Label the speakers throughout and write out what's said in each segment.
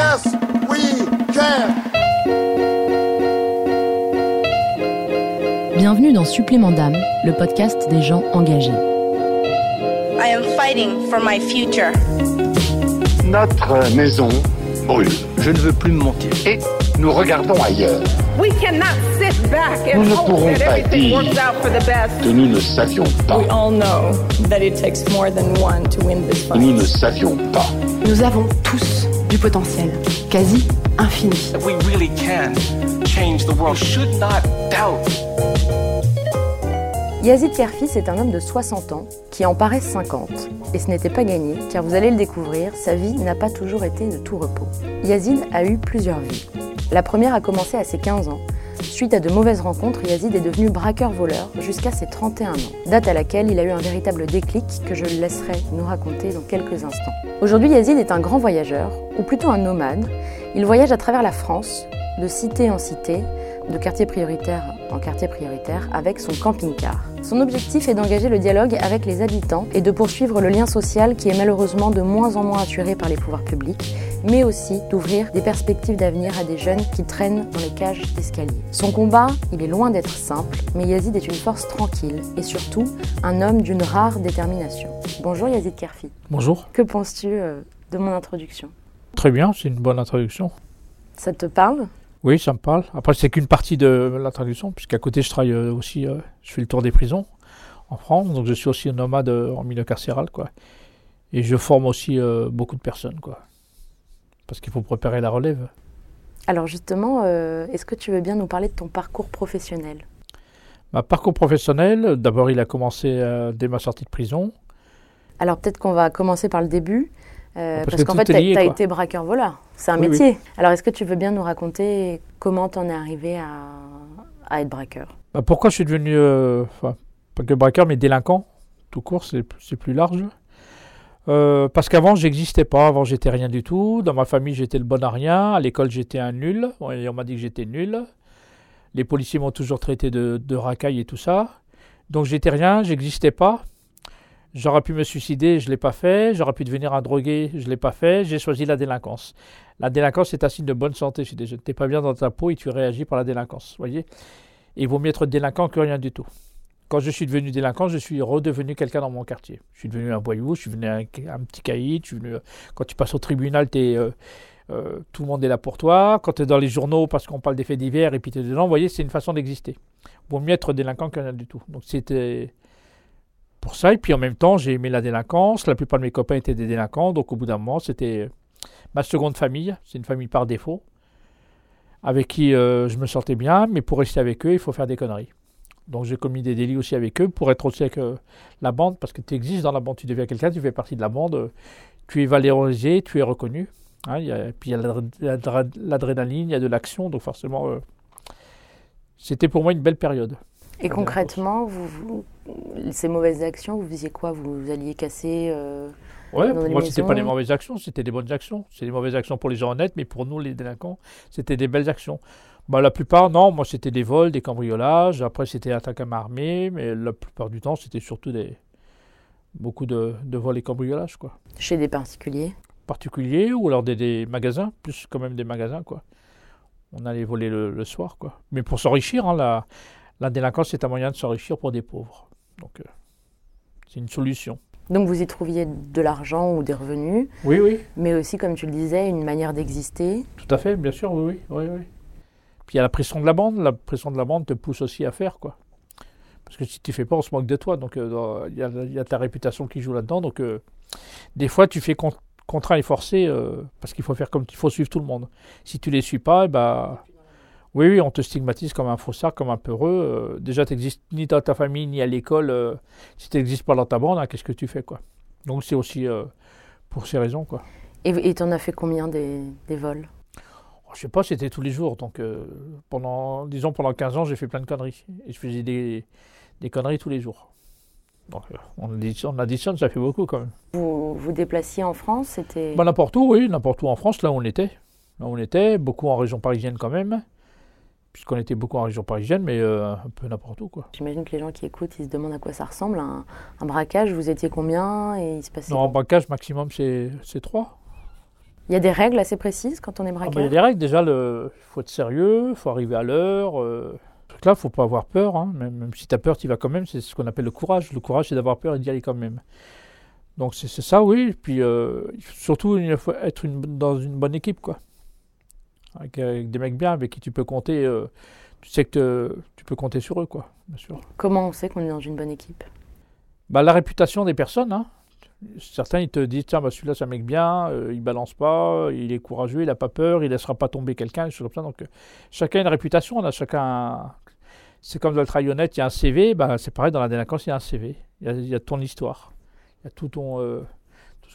Speaker 1: Yes, we can.
Speaker 2: Bienvenue dans Supplément d'âme, le podcast des gens engagés.
Speaker 3: I am fighting for my future.
Speaker 1: Notre maison brûle
Speaker 4: Je ne veux plus me mentir.
Speaker 1: et nous regardons ailleurs.
Speaker 5: We cannot sit back and
Speaker 1: Nous ne pourrons
Speaker 5: that
Speaker 1: pas
Speaker 5: everything
Speaker 1: dire
Speaker 5: works out for the best.
Speaker 1: que nous ne savions pas.
Speaker 6: We all know that it takes more than one to win this fight.
Speaker 1: Nous ne savions pas.
Speaker 7: Nous avons tous du potentiel, quasi infini.
Speaker 4: That we really can change the world. Should not doubt.
Speaker 2: Yazid Kerfis est un homme de 60 ans qui en paraît 50. Et ce n'était pas gagné, car vous allez le découvrir, sa vie n'a pas toujours été de tout repos. Yazid a eu plusieurs vies. La première a commencé à ses 15 ans. Suite à de mauvaises rencontres, Yazid est devenu braqueur-voleur jusqu'à ses 31 ans, date à laquelle il a eu un véritable déclic que je laisserai nous raconter dans quelques instants. Aujourd'hui, Yazid est un grand voyageur, ou plutôt un nomade. Il voyage à travers la France, de cité en cité, de quartier prioritaire en quartier prioritaire avec son camping-car. Son objectif est d'engager le dialogue avec les habitants et de poursuivre le lien social qui est malheureusement de moins en moins assuré par les pouvoirs publics, mais aussi d'ouvrir des perspectives d'avenir à des jeunes qui traînent dans les cages d'escalier. Son combat, il est loin d'être simple, mais Yazid est une force tranquille et surtout un homme d'une rare détermination. Bonjour Yazid Kerfi.
Speaker 8: Bonjour.
Speaker 2: Que penses-tu euh, de mon introduction?
Speaker 8: Très bien, c'est une bonne introduction.
Speaker 2: Ça te parle?
Speaker 8: Oui, ça me parle. Après, c'est qu'une partie de l'introduction, puisqu'à côté, je travaille euh, aussi, euh, je fais le tour des prisons en France, donc je suis aussi un nomade euh, en milieu carcéral, quoi. Et je forme aussi beaucoup de personnes, quoi. Parce qu'il faut préparer la relève.
Speaker 2: Alors justement, est-ce que tu veux bien nous parler de ton parcours professionnel?
Speaker 8: Ma parcours professionnel, d'abord, il a commencé dès ma sortie de prison.
Speaker 2: Alors peut-être qu'on va commencer par le début, euh,
Speaker 8: Parce
Speaker 2: parce,
Speaker 8: que
Speaker 2: qu'en fait, tu as, été braqueur-voleur. C'est un
Speaker 8: Oui, oui.
Speaker 2: métier. Alors est-ce que tu veux bien nous raconter comment t'en es arrivé à, à être braqueur?
Speaker 8: Bah, pourquoi je suis devenu, euh, enfin, pas que braqueur, mais délinquant, tout court, c'est plus large. Euh, parce qu'avant, j'existais pas, avant, j'étais rien du tout. Dans ma famille, j'étais le bon à rien. À l'école, j'étais un nul. On m'a dit que j'étais nul. Les policiers m'ont toujours traité de, de racaille et tout ça. Donc, j'étais rien, j'existais pas. J'aurais pu me suicider, je ne l'ai pas fait. J'aurais pu devenir un drogué, je ne l'ai pas fait. J'ai choisi la délinquance. La délinquance, c'est un signe de bonne santé. Tu n'es pas bien dans ta peau et tu réagis par la délinquance. Voyez il vaut mieux être délinquant que rien du tout. Quand je suis devenu délinquant, je suis redevenu quelqu'un dans mon quartier. Je suis devenu un voyou, je suis devenu un, petit caïd. Quand tu passes au tribunal, euh, euh, tout le monde est là pour toi. Quand tu es dans les journaux parce qu'on parle des faits divers et puis tu es dedans, vous voyez, c'est une façon d'exister. Vaut mieux être délinquant que rien du tout. Donc c'était pour ça. Et puis en même temps, j'ai aimé la délinquance. La plupart de mes copains étaient des délinquants. Donc au bout d'un moment, c'était ma seconde famille. C'est une famille par défaut. Avec qui euh, je me sentais bien. Mais pour rester avec eux, il faut faire des conneries. Donc j'ai commis des délits aussi avec eux pour être aussi avec euh, la bande. Parce que tu existes dans la bande. Tu deviens quelqu'un, tu fais partie de la bande. tu es valorisé, tu es reconnu. Hein, a, puis il y a l'adr- l'adr- l'adrénaline, il y a de l'action. Donc forcément, euh, c'était pour moi une belle période.
Speaker 2: Et concrètement, vous, vous- ces mauvaises actions, vous faisiez quoi? Vous alliez casser euh,
Speaker 8: Ouais,
Speaker 2: dans
Speaker 8: pour
Speaker 2: les
Speaker 8: moi, c'était pas des mauvaises actions, c'était des bonnes actions. C'est des mauvaises actions pour les gens honnêtes, mais pour nous, les délinquants, c'était des belles actions. Bah, la plupart, non, moi, c'était des vols, des cambriolages. Après, c'était attaque à main armée, mais la plupart du temps, c'était surtout des beaucoup de, de vols et cambriolages, quoi.
Speaker 2: chez des particuliers?
Speaker 8: Particuliers ou alors des, des magasins, plus quand même des magasins, quoi. On allait voler le, le soir, quoi. Mais pour s'enrichir, hein, la, la délinquance, c'est un moyen de s'enrichir pour des pauvres. Donc, euh, c'est une solution.
Speaker 2: Donc vous y trouviez de l'argent ou des revenus,
Speaker 8: Oui, oui.
Speaker 2: mais aussi, comme tu le disais, une manière d'exister.
Speaker 8: Tout à fait, bien sûr, oui, oui, oui. Puis il y a la pression de la bande. La pression de la bande te pousse aussi à faire, quoi. Parce que si tu fais pas, on se moque de toi. Donc euh, il y, a, il y a ta réputation qui joue là-dedans. Donc euh, des fois, tu fais con- contraint et forcé euh, parce qu'il faut faire comme il faut suivre tout le monde. Si tu les suis pas, eh bah, oui, oui, on te stigmatise comme un faussard, comme un peureux. Euh, déjà, tu n'existes ni dans ta famille ni à l'école. euh, si tu n'existes pas dans ta bande, hein, qu'est-ce que tu fais, quoi? Donc c'est aussi euh, pour ces raisons, quoi.
Speaker 2: Et et t'en as fait combien des, des vols?
Speaker 8: Oh, Je sais pas, c'était tous les jours. Donc, pendant, disons, pendant 15 ans, j'ai fait plein de conneries. Et je faisais des, des conneries tous les jours. Donc, on, additionne, on additionne, ça fait beaucoup quand même.
Speaker 2: Vous vous déplaciez en France C'était
Speaker 8: Bah, n'importe où, oui, n'importe où en France, là où on était. Là où on était, beaucoup en région parisienne quand même. Puisqu'on était beaucoup en région parisienne, mais euh, un peu n'importe où, quoi.
Speaker 2: J'imagine que les gens qui écoutent, ils se demandent à quoi ça ressemble. Un, un braquage, vous étiez combien et il se passait
Speaker 8: Non, en braquage, maximum, c'est 3.
Speaker 2: Il y a des règles assez précises quand on est
Speaker 8: Ah bah, il y
Speaker 2: braqueur
Speaker 8: a des règles, déjà, il faut être sérieux, il faut arriver à l'heure. Euh, ce truc-là, faut pas avoir peur. hein. Même, même si tu as peur, tu y vas quand même. C'est ce qu'on appelle le courage. Le courage, c'est d'avoir peur et d'y aller quand même. Donc c'est ça, oui. Puis euh, il surtout, il faut être une- dans une bonne équipe, quoi. Avec, avec des mecs bien, avec qui tu peux compter. euh, tu sais que te- tu peux compter sur eux, quoi, bien sûr.
Speaker 2: Comment on sait qu'on est dans une bonne équipe?
Speaker 8: Bah, la réputation des personnes, hein. Certains, ils te disent, tiens, bah, celui-là, c'est un mec bien, euh, il balance pas, il est courageux, il n'a pas peur, il laissera pas tomber quelqu'un, des choses comme ça. Donc, euh, chacun a une réputation, on a chacun. un- C'est comme dans le travail honnête, il y a un CV, bah, c'est pareil, dans la délinquance, il y a un CV. Il y a, il y a ton histoire. Il y a tout ton.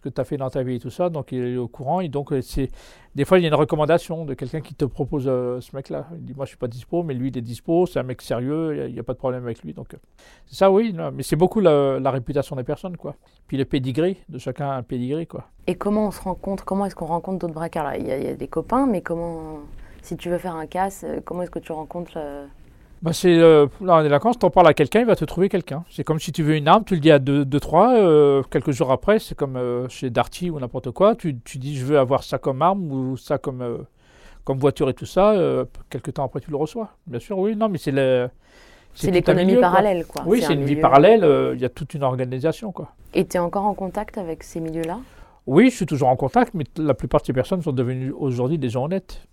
Speaker 8: Que tu as fait dans ta vie et tout ça, donc il est au courant. Et donc, euh, c'est. Des fois, il y a une recommandation de quelqu'un qui te propose euh, ce mec-là. Il dit, moi, je suis pas dispo, mais lui, il est dispo, c'est un mec sérieux, il n'y a, pas de problème avec lui. Donc, euh, c'est ça, oui, non, mais c'est beaucoup la, réputation des personnes, quoi. Puis le pédigré, de chacun un pédigré, quoi.
Speaker 2: Et comment on se rencontre Comment est-ce qu'on rencontre d'autres braqueurs il, y a, des copains, mais comment Si tu veux faire un casse, comment est-ce que tu rencontres
Speaker 8: Bah c'est euh, là en délinquance, t'en parles à quelqu'un, il va te trouver quelqu'un. C'est comme si tu veux une arme, tu le dis à deux, deux trois, euh, quelques jours après, c'est comme euh, chez Darty ou n'importe quoi, tu, tu dis je veux avoir ça comme arme ou ça comme euh, comme voiture et tout ça. euh, quelques temps après, tu le reçois. Bien sûr, oui, non, mais c'est le
Speaker 2: C'est l'économie
Speaker 8: quoi.
Speaker 2: parallèle, quoi.
Speaker 8: Oui,
Speaker 2: C'est
Speaker 8: c'est
Speaker 2: un
Speaker 8: une vie parallèle. Il y a toute une organisation, quoi.
Speaker 2: Et tu es encore en contact avec ces milieux-là?
Speaker 8: Oui, je suis toujours en contact, mais la plupart de ces personnes sont devenues aujourd'hui des gens honnêtes.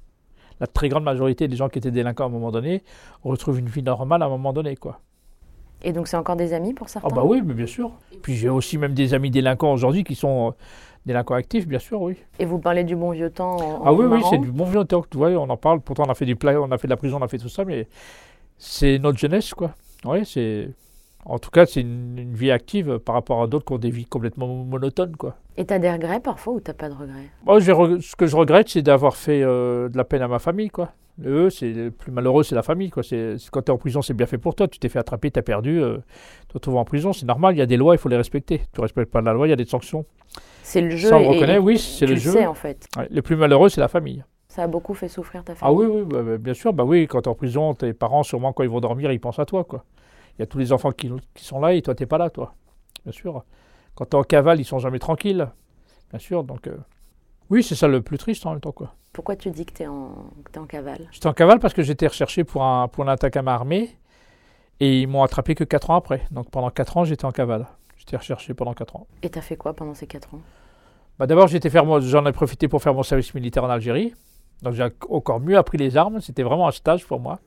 Speaker 8: La très grande majorité des gens qui étaient délinquants à un moment donné retrouvent une vie normale à un moment donné, quoi.
Speaker 2: Et donc c'est encore des amis pour certains
Speaker 8: Ah bah oui, mais bien sûr. Puis j'ai aussi même des amis délinquants aujourd'hui qui sont euh, délinquants actifs, bien sûr, oui.
Speaker 2: Et vous parlez du bon vieux temps en,
Speaker 8: Ah oui, oui, c'est du bon vieux temps. Tu vois, on en parle. Pourtant, on a fait du pla- on a fait de la prison, on a fait tout ça, mais c'est notre jeunesse, quoi. Oui, c'est. En tout cas, c'est une, une vie active par rapport à d'autres qui ont des vies complètement monotones, quoi.
Speaker 2: Et t'as des regrets parfois ou t'as pas de regrets?
Speaker 8: Moi, re- ce que je regrette, c'est d'avoir fait euh, de la peine à ma famille, quoi. Eux, c'est le plus malheureux, c'est la famille, quoi. C'est quand tu es en prison, c'est bien fait pour toi. Tu t'es fait attraper, tu as perdu, euh, tu te retrouves en prison, c'est normal. Il y a des lois, il faut les respecter. Tu respectes pas la loi, il y a des sanctions.
Speaker 2: C'est le jeu
Speaker 8: Ça, on
Speaker 2: et-
Speaker 8: reconnaît,
Speaker 2: et
Speaker 8: oui, c'est
Speaker 2: tu
Speaker 8: le jeu.
Speaker 2: sais en fait.
Speaker 8: Ouais, le plus malheureux, c'est la famille.
Speaker 2: Ça a beaucoup fait souffrir ta
Speaker 8: Ah
Speaker 2: famille.
Speaker 8: oui, oui, bah, bah, bien sûr. Bah oui, quand tu es en prison, tes parents, sûrement, quand ils vont dormir, ils pensent à toi, quoi. Il y a tous les enfants qui, qui sont là et toi, t'es pas là, toi. Bien sûr. Quand tu es en cavale, ils sont jamais tranquilles. Bien sûr, donc... euh, Oui, c'est ça le plus triste en même temps, quoi.
Speaker 2: Pourquoi tu dis que t'es en, que t'es en cavale?
Speaker 8: J'étais en cavale parce que j'étais recherché pour, un, pour une attaque à ma armée et ils m'ont attrapé que 4 ans après. Donc pendant 4 ans, j'étais en cavale. J'étais recherché pendant 4 ans.
Speaker 2: Et t'as fait quoi pendant ces 4 ans?
Speaker 8: Bah, D'abord, j'en ai profité pour faire mon service militaire en Algérie. Donc j'ai encore mieux appris les armes. C'était vraiment un stage pour moi.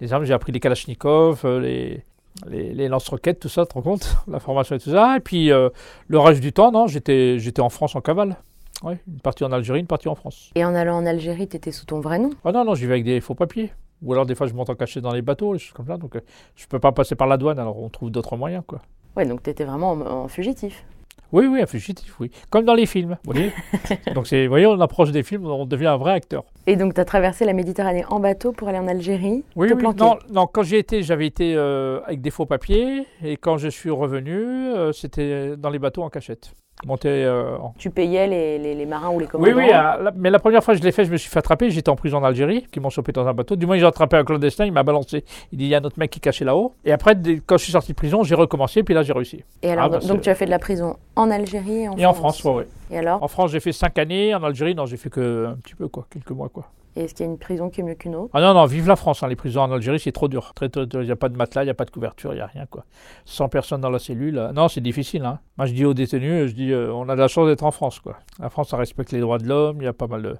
Speaker 8: Les armes, j'ai appris les Kalachnikov, euh, les, les, les lance-roquettes, tout ça, tu te rends compte La formation et tout ça. Et puis euh, le reste du temps, non, j'étais j'étais en France en cavale. Ouais, une partie en Algérie, une partie en France.
Speaker 2: Et en allant en Algérie, t'étais sous ton vrai nom?
Speaker 8: Ah non, non, j'y vais avec des faux papiers. Ou alors des fois je monte en cachet dans les bateaux, des choses comme ça. Donc euh, je peux pas passer par la douane, alors on trouve d'autres moyens, quoi.
Speaker 2: Ouais, donc t'étais vraiment en, en fugitif.
Speaker 8: Oui, oui, un fugitif, oui. Comme dans les films, vous voyez. donc vous voyez, on approche des films, on devient un vrai acteur.
Speaker 2: Et donc t'as traversé la Méditerranée en bateau pour aller en Algérie
Speaker 8: Oui,
Speaker 2: te
Speaker 8: oui. Non, non, quand j'y étais, j'avais été euh, avec des faux papiers. Et quand je suis revenu, euh, c'était dans les bateaux en cachette. Euh.
Speaker 2: Tu payais les, les- les marins ou les
Speaker 8: Oui,
Speaker 2: commandants
Speaker 8: oui, euh, la- mais la première fois que je l'ai fait, je me suis fait attraper. J'étais en prison en Algérie, qui m'ont chopé dans un bateau. Du moins, j'ai attrapé un clandestin, il m'a balancé. Il dit, il y a un autre mec qui est caché là-haut. Et après, dès- quand je suis sorti de prison, j'ai recommencé, puis là, j'ai réussi.
Speaker 2: Et alors,
Speaker 8: Ah, bah,
Speaker 2: donc tu as fait de la prison en Algérie et en
Speaker 8: Et en France, ouais, ouais.
Speaker 2: Et alors
Speaker 8: En France, j'ai fait 5 années. En Algérie, non, j'ai fait que un petit peu, quoi, quelques mois, quoi.
Speaker 2: Et Est-ce qu'il y a une prison qui est mieux qu'une autre?
Speaker 8: Ah non, non, vive la France. hein, Les prisons en Algérie, c'est trop dur. Il n'y a pas de matelas, il n'y a pas de couverture, il n'y a rien, quoi. 100 personnes dans la cellule. euh, Non, c'est difficile, hein. Moi, je dis aux détenus, je dis, euh, on a de la chance d'être en France, quoi. La France, ça respecte les droits de l'homme, il y a pas mal.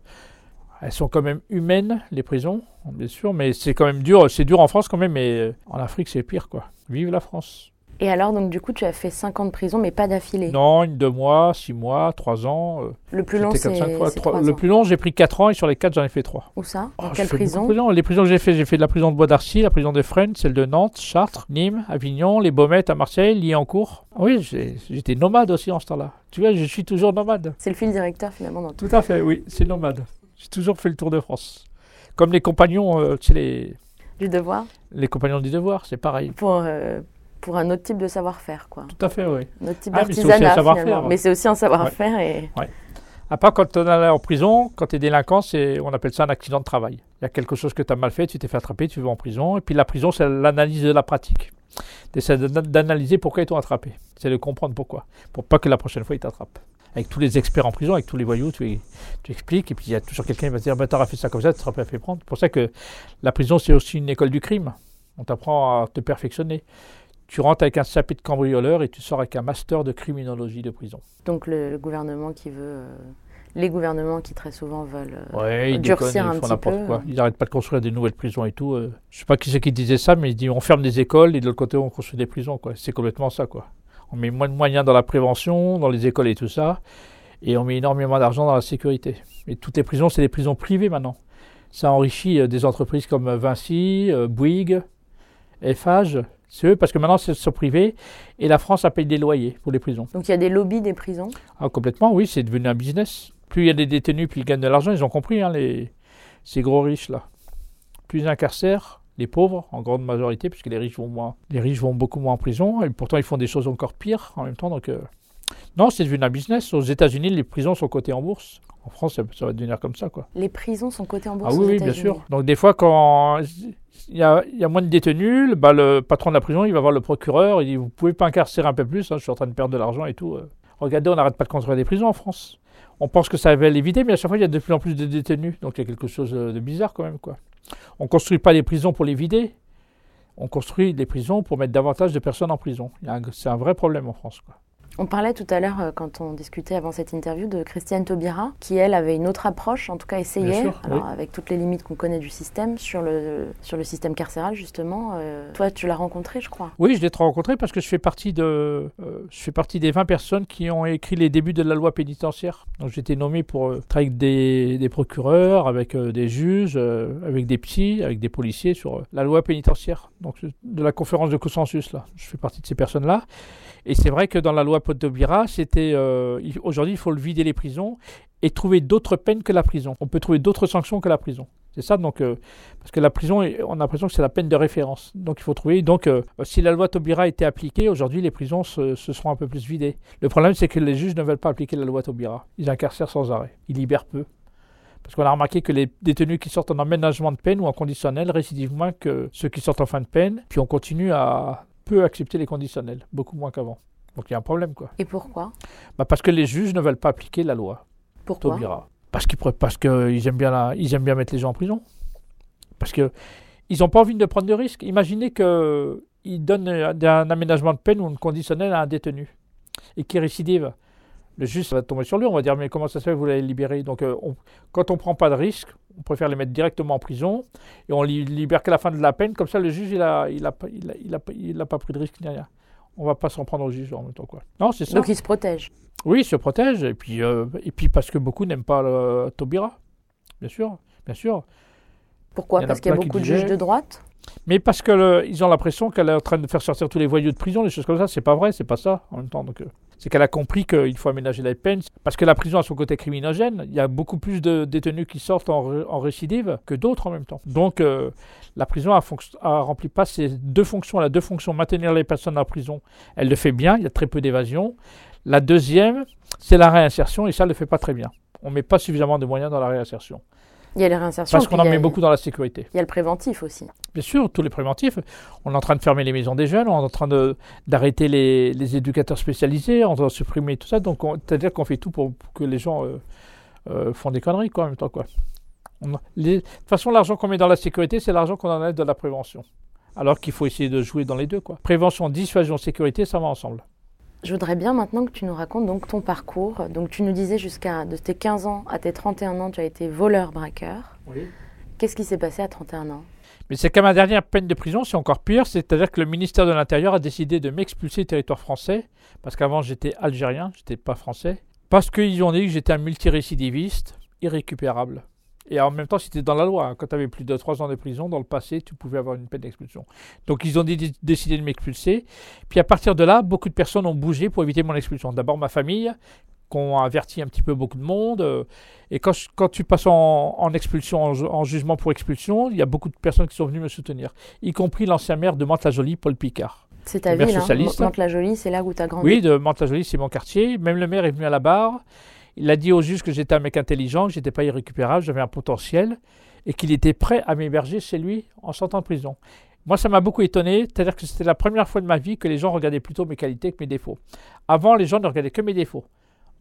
Speaker 8: Elles sont quand même humaines, les prisons, bien sûr, mais c'est quand même dur. C'est dur en France quand même, mais euh, en Afrique, c'est pire, quoi. Vive la France.
Speaker 2: Et alors, donc du coup, tu as fait 5 ans de prison, mais pas d'affilée.
Speaker 8: Non, une, deux mois, six mois, trois ans. euh,
Speaker 2: Le plus long, c'est c'est
Speaker 8: Le plus long, j'ai pris quatre ans et sur les quatre, j'en ai fait trois.
Speaker 2: Où ça?
Speaker 8: Oh,
Speaker 2: Dans quelle prison?
Speaker 8: de. Les prisons que j'ai fait, j'ai fait de la prison de Bois d'Arcy, la prison des Fresnes, celle de Nantes, Chartres, Nîmes, Avignon, les Baumettes à Marseille, Liancourt. Oui, j'ai- j'étais nomade aussi en ce temps-là. Tu vois, je suis toujours nomade.
Speaker 2: C'est le fil directeur finalement dans tout.
Speaker 8: Tout à fait, oui, c'est nomade. J'ai toujours fait le tour de France. Comme les compagnons, euh, tu sais, les,
Speaker 2: Du devoir?
Speaker 8: Les compagnons du devoir, c'est pareil.
Speaker 2: pour, euh, pour un autre type de savoir-faire, quoi.
Speaker 8: Tout à fait, oui.
Speaker 2: Un autre type
Speaker 8: Ah, mais c'est aussi un
Speaker 2: d'artisanat
Speaker 8: savoir-faire, ouais.
Speaker 2: Mais c'est aussi un savoir-faire et
Speaker 8: Après, quand on est en prison, quand tu es délinquant, c'est, on appelle ça un accident de travail. Il y a quelque chose que tu as mal fait, tu t'es fait attraper, tu vas en prison. Et puis la prison, c'est l'analyse de la pratique. Tu essaies d'analyser pourquoi ils t'ont attrapé. C'est de comprendre pourquoi. Pour pas que la prochaine fois, ils t'attrapent. Avec tous les experts en prison, avec tous les voyous, tu, tu expliques. Et puis il y a toujours quelqu'un qui va te dire bah, T'auras fait ça comme ça, tu seras pas fait prendre. C'est pour ça que la prison, c'est aussi une école du crime. On t'apprend à te perfectionner. Tu rentres avec un sapé de cambrioleur et tu sors avec un master de criminologie de prison.
Speaker 2: donc le, le gouvernement qui veut, euh, les gouvernements qui très souvent veulent. euh,
Speaker 8: Ouais, ils
Speaker 2: durcir
Speaker 8: déconnent,
Speaker 2: un
Speaker 8: ils font
Speaker 2: petit
Speaker 8: n'importe
Speaker 2: peu.
Speaker 8: quoi. Ils n'arrêtent pas de construire des nouvelles prisons et tout. euh. Je sais pas qui c'est qui disait ça, mais ils disent on ferme des écoles et de l'autre côté on construit des prisons. quoi. C'est complètement ça. quoi. On met moins de moyens dans la prévention, dans les écoles et tout ça, et on met énormément d'argent dans la sécurité. Et toutes les prisons, c'est des prisons privées maintenant. Ça enrichit euh, des entreprises comme euh, Vinci, euh, Bouygues, Eiffage. C'est eux parce que maintenant c'est sur privé et la France a payé des loyers pour les prisons.
Speaker 2: Donc il y a des lobbies des prisons?
Speaker 8: Ah, complètement, oui, c'est devenu un business. Plus il y a des détenus, plus ils gagnent de l'argent. Ils ont compris, hein, les, ces gros riches-là. Plus ils incarcèrent les pauvres, en grande majorité, puisque les riches vont moins. Les riches vont beaucoup moins en prison, et pourtant ils font des choses encore pires en même temps. Donc, euh, non, c'est devenu un business. Aux États-Unis, les prisons sont cotées en bourse. En France, ça, va devenir comme ça, quoi.
Speaker 2: Les prisons sont cotées en bourse.
Speaker 8: Ah
Speaker 2: aux
Speaker 8: oui, oui, bien sûr. Donc des fois, quand il y a, il y a moins de détenus, le, bah, le patron de la prison, il va voir le procureur, il dit, vous pouvez pas incarcérer un peu plus, hein, je suis en train de perdre de l'argent et tout. euh. Regardez, on n'arrête pas de construire des prisons en France. On pense que ça va les vider, mais à chaque fois, il y a de plus en plus de détenus. Donc il y a quelque chose euh, de bizarre quand même, quoi. On construit pas des prisons pour les vider. On construit des prisons pour mettre davantage de personnes en prison. C'est un vrai problème en France, quoi.
Speaker 2: On parlait tout à l'heure, euh, quand on discutait avant cette interview, de Christiane Taubira, qui elle avait une autre approche, en tout cas essayait,
Speaker 8: sûr,
Speaker 2: alors,
Speaker 8: oui.
Speaker 2: avec toutes les limites qu'on connaît du système, sur le, sur le système carcéral justement. Euh, toi, tu l'as rencontrée, je crois.
Speaker 8: Oui, je l'ai rencontré parce que je fais partie de, euh, je fais partie des 20 personnes qui ont écrit les débuts de la loi pénitentiaire. Donc j'ai été nommé pour euh, travailler avec des, des procureurs, avec des juges, avec des psys, avec des policiers sur la loi pénitentiaire. Donc de la conférence de consensus là, je fais partie de ces personnes-là. Et c'est vrai que dans la loi Podobira, c'était euh, aujourd'hui il faut le vider les prisons et trouver d'autres peines que la prison. On peut trouver d'autres sanctions que la prison. C'est ça, donc, euh, parce que la prison, on a l'impression que c'est la peine de référence. Donc, il faut trouver. Donc, euh, si la loi Taubira était appliquée, aujourd'hui, les prisons se, se seront un peu plus vidées. Le problème, c'est que les juges ne veulent pas appliquer la loi Taubira. Ils incarcèrent sans arrêt. Ils libèrent peu. Parce qu'on a remarqué que les détenus qui sortent en emménagement de peine ou en conditionnel récidivent moins que ceux qui sortent en fin de peine. Puis on continue à peu accepter les conditionnels, beaucoup moins qu'avant. Donc il y a un problème, quoi.
Speaker 2: Et pourquoi?
Speaker 8: Bah, parce que les juges ne veulent pas appliquer la loi.
Speaker 2: Pourquoi?
Speaker 8: Taubira. Parce qu'ils parce que ils aiment bien la- ils aiment bien mettre les gens en prison. Parce que ils n'ont pas envie de prendre de risques. Imaginez que ils donnent un, un aménagement de peine ou une conditionnelle à un détenu et qui récidive. Le juge va tomber sur lui. On va dire mais comment ça se fait vous l'avez libéré? Donc euh, on- quand on prend pas de risque, on préfère les mettre directement en prison et on les libère qu'à la fin de la peine. Comme ça le juge il a il a pas il a, il a il a pas pris de risque ni rien. On va pas s'en prendre au juge en même temps quoi. Non c'est ça.
Speaker 2: Donc ils se protègent.
Speaker 8: Oui, ils se protègent, et puis, euh, et puis parce que beaucoup n'aiment pas le Taubira, bien sûr, bien sûr.
Speaker 2: Pourquoi?
Speaker 8: Il
Speaker 2: Parce qu'il y a beaucoup de juges de droite?
Speaker 8: Mais parce que le- ils ont l'impression qu'elle est en train de faire sortir tous les voyous de prison, des choses comme ça, c'est pas vrai, c'est pas ça en même temps. Donc, euh, c'est qu'elle a compris qu'il faut aménager la peine, parce que la prison a son côté criminogène. Il y a beaucoup plus de détenus qui sortent en, ré- en récidive que d'autres en même temps. Donc, euh, la prison a, a rempli pas ses deux fonctions. Elle a deux fonctions maintenir les personnes en prison. Elle le fait bien. Il y a très peu d'évasion. La deuxième, c'est la réinsertion, et ça, elle le fait pas très bien. On met pas suffisamment de moyens dans la réinsertion,
Speaker 2: Il y a les réinsertions.
Speaker 8: parce qu'on en met beaucoup dans la sécurité.
Speaker 2: Il y a le préventif aussi.
Speaker 8: Bien sûr, tous les préventifs. On est en train de fermer les maisons des jeunes, on est en train d'arrêter les, les éducateurs spécialisés, on doit supprimer tout ça. Donc, on- c'est-à-dire qu'on fait tout pour, pour que les gens euh, euh, font des conneries, quoi, en même temps, quoi. On- les- de toute façon, l'argent qu'on met dans la sécurité, c'est l'argent qu'on enlève de la prévention. Alors qu'il faut essayer de jouer dans les deux, quoi. Prévention, dissuasion, sécurité, ça va ensemble.
Speaker 2: Je voudrais bien maintenant que tu nous racontes donc ton parcours. Donc tu nous disais jusqu'à de tes 15 ans à tes 31 ans, tu as été voleur braqueur. Qu'est-ce qui s'est passé à 31 ans?
Speaker 8: Mais c'est qu'à ma dernière peine de prison, c'est encore pire, c'est-à-dire que le ministère de l'Intérieur a décidé de m'expulser du territoire français, parce qu'avant j'étais algérien, j'étais pas français, parce qu'ils ont dit que j'étais un multirécidiviste, irrécupérable. Et en même temps, c'était dans la loi. hein. Quand tu avais plus de 3 ans de prison, dans le passé, tu pouvais avoir une peine d'expulsion. Donc ils ont dé- décidé de m'expulser. Puis à partir de là, beaucoup de personnes ont bougé pour éviter mon expulsion. D'abord ma famille, qu'on a averti un petit peu beaucoup de monde. euh, Et quand, je- quand tu passes en, en expulsion, en, ju- en jugement pour expulsion, il y a beaucoup de personnes qui sont venues me soutenir, y compris l'ancien maire de Mantes-la-Jolie, Paul Picard.
Speaker 2: C'est ta ville, hein.
Speaker 8: socialiste.
Speaker 2: Mantes-la-Jolie, c'est là où tu as grandi.
Speaker 8: Oui, de Mantes-la-Jolie, c'est mon quartier. Même le maire est venu à la barre. Il a dit au juge que j'étais un mec intelligent, que j'étais pas irrécupérable, j'avais un potentiel et qu'il était prêt à m'héberger chez lui en sortant de prison. Moi, ça m'a beaucoup étonné, c'est-à-dire que c'était la première fois de ma vie que les gens regardaient plutôt mes qualités que mes défauts. Avant, les gens ne regardaient que mes défauts.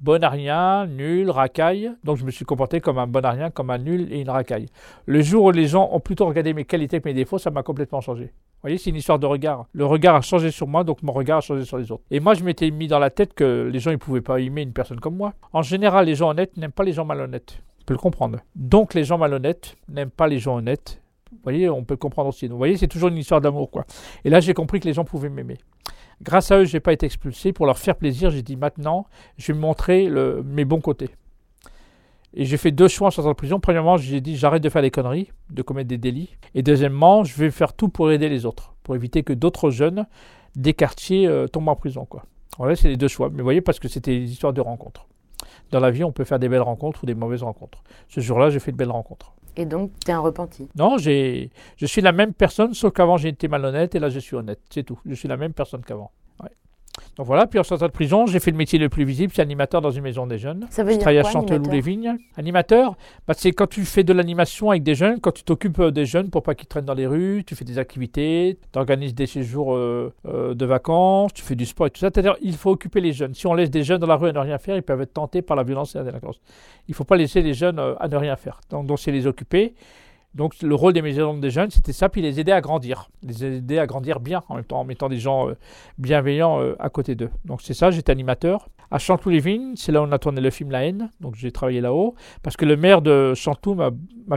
Speaker 8: Bon à rien, nul, racaille. Donc, je me suis comporté comme un bon à rien, comme un nul et une racaille. Le jour où les gens ont plutôt regardé mes qualités que mes défauts, ça m'a complètement changé. Vous voyez, c'est une histoire de regard. Le regard a changé sur moi, donc mon regard a changé sur les autres. Et moi, je m'étais mis dans la tête que les gens ne pouvaient pas aimer une personne comme moi. En général, les gens honnêtes n'aiment pas les gens malhonnêtes. On peut le comprendre. Donc, les gens malhonnêtes n'aiment pas les gens honnêtes. Vous voyez, on peut le comprendre aussi. Donc, vous voyez, c'est toujours une histoire d'amour, quoi. Et là, j'ai compris que les gens pouvaient m'aimer. Grâce à eux, je n'ai pas été expulsé. Pour leur faire plaisir, j'ai dit maintenant, je vais montrer le- mes bons côtés. Et j'ai fait deux choix en sortant de prison. Premièrement, j'ai dit j'arrête de faire des conneries, de commettre des délits. Et deuxièmement, je vais faire tout pour aider les autres, pour éviter que d'autres jeunes des quartiers euh, tombent en prison. Voilà, c'est les deux choix. Mais vous voyez, parce que c'était des histoires de rencontres. Dans la vie, on peut faire des belles rencontres ou des mauvaises rencontres. Ce jour-là, j'ai fait de belles rencontres.
Speaker 2: Et donc, tu es un repenti.
Speaker 8: Non, je suis la même personne, sauf qu'avant j'ai été malhonnête et là je suis honnête. C'est tout. Je suis la même personne qu'avant. Donc voilà, puis en sortant de prison, j'ai fait le métier le plus visible, c'est animateur dans une maison des jeunes.
Speaker 2: Ça veut
Speaker 8: Je
Speaker 2: dire
Speaker 8: travaille à
Speaker 2: quoi,
Speaker 8: Chanteloup-les-Vignes. Animateur, bah, c'est quand tu fais de l'animation avec des jeunes, quand tu t'occupes euh, des jeunes pour pas qu'ils traînent dans les rues, tu fais des activités, tu organises des séjours euh, euh, de vacances, tu fais du sport et tout ça. C'est-à-dire, il faut occuper les jeunes. Si on laisse des jeunes dans la rue à ne rien faire, ils peuvent être tentés par la violence et la délinquance. Il ne faut pas laisser les jeunes à ne rien faire. Donc, donc c'est les occuper. Donc le rôle des maisons des jeunes, c'était ça, puis les aider à grandir, les aider à grandir bien en en mettant des gens euh, bienveillants euh, à côté d'eux. Donc c'est ça, j'étais animateur. À Chanteloup-les-Vignes, c'est là où on a tourné le film La haine, donc j'ai travaillé là-haut, parce que le maire de Chanteloup m'a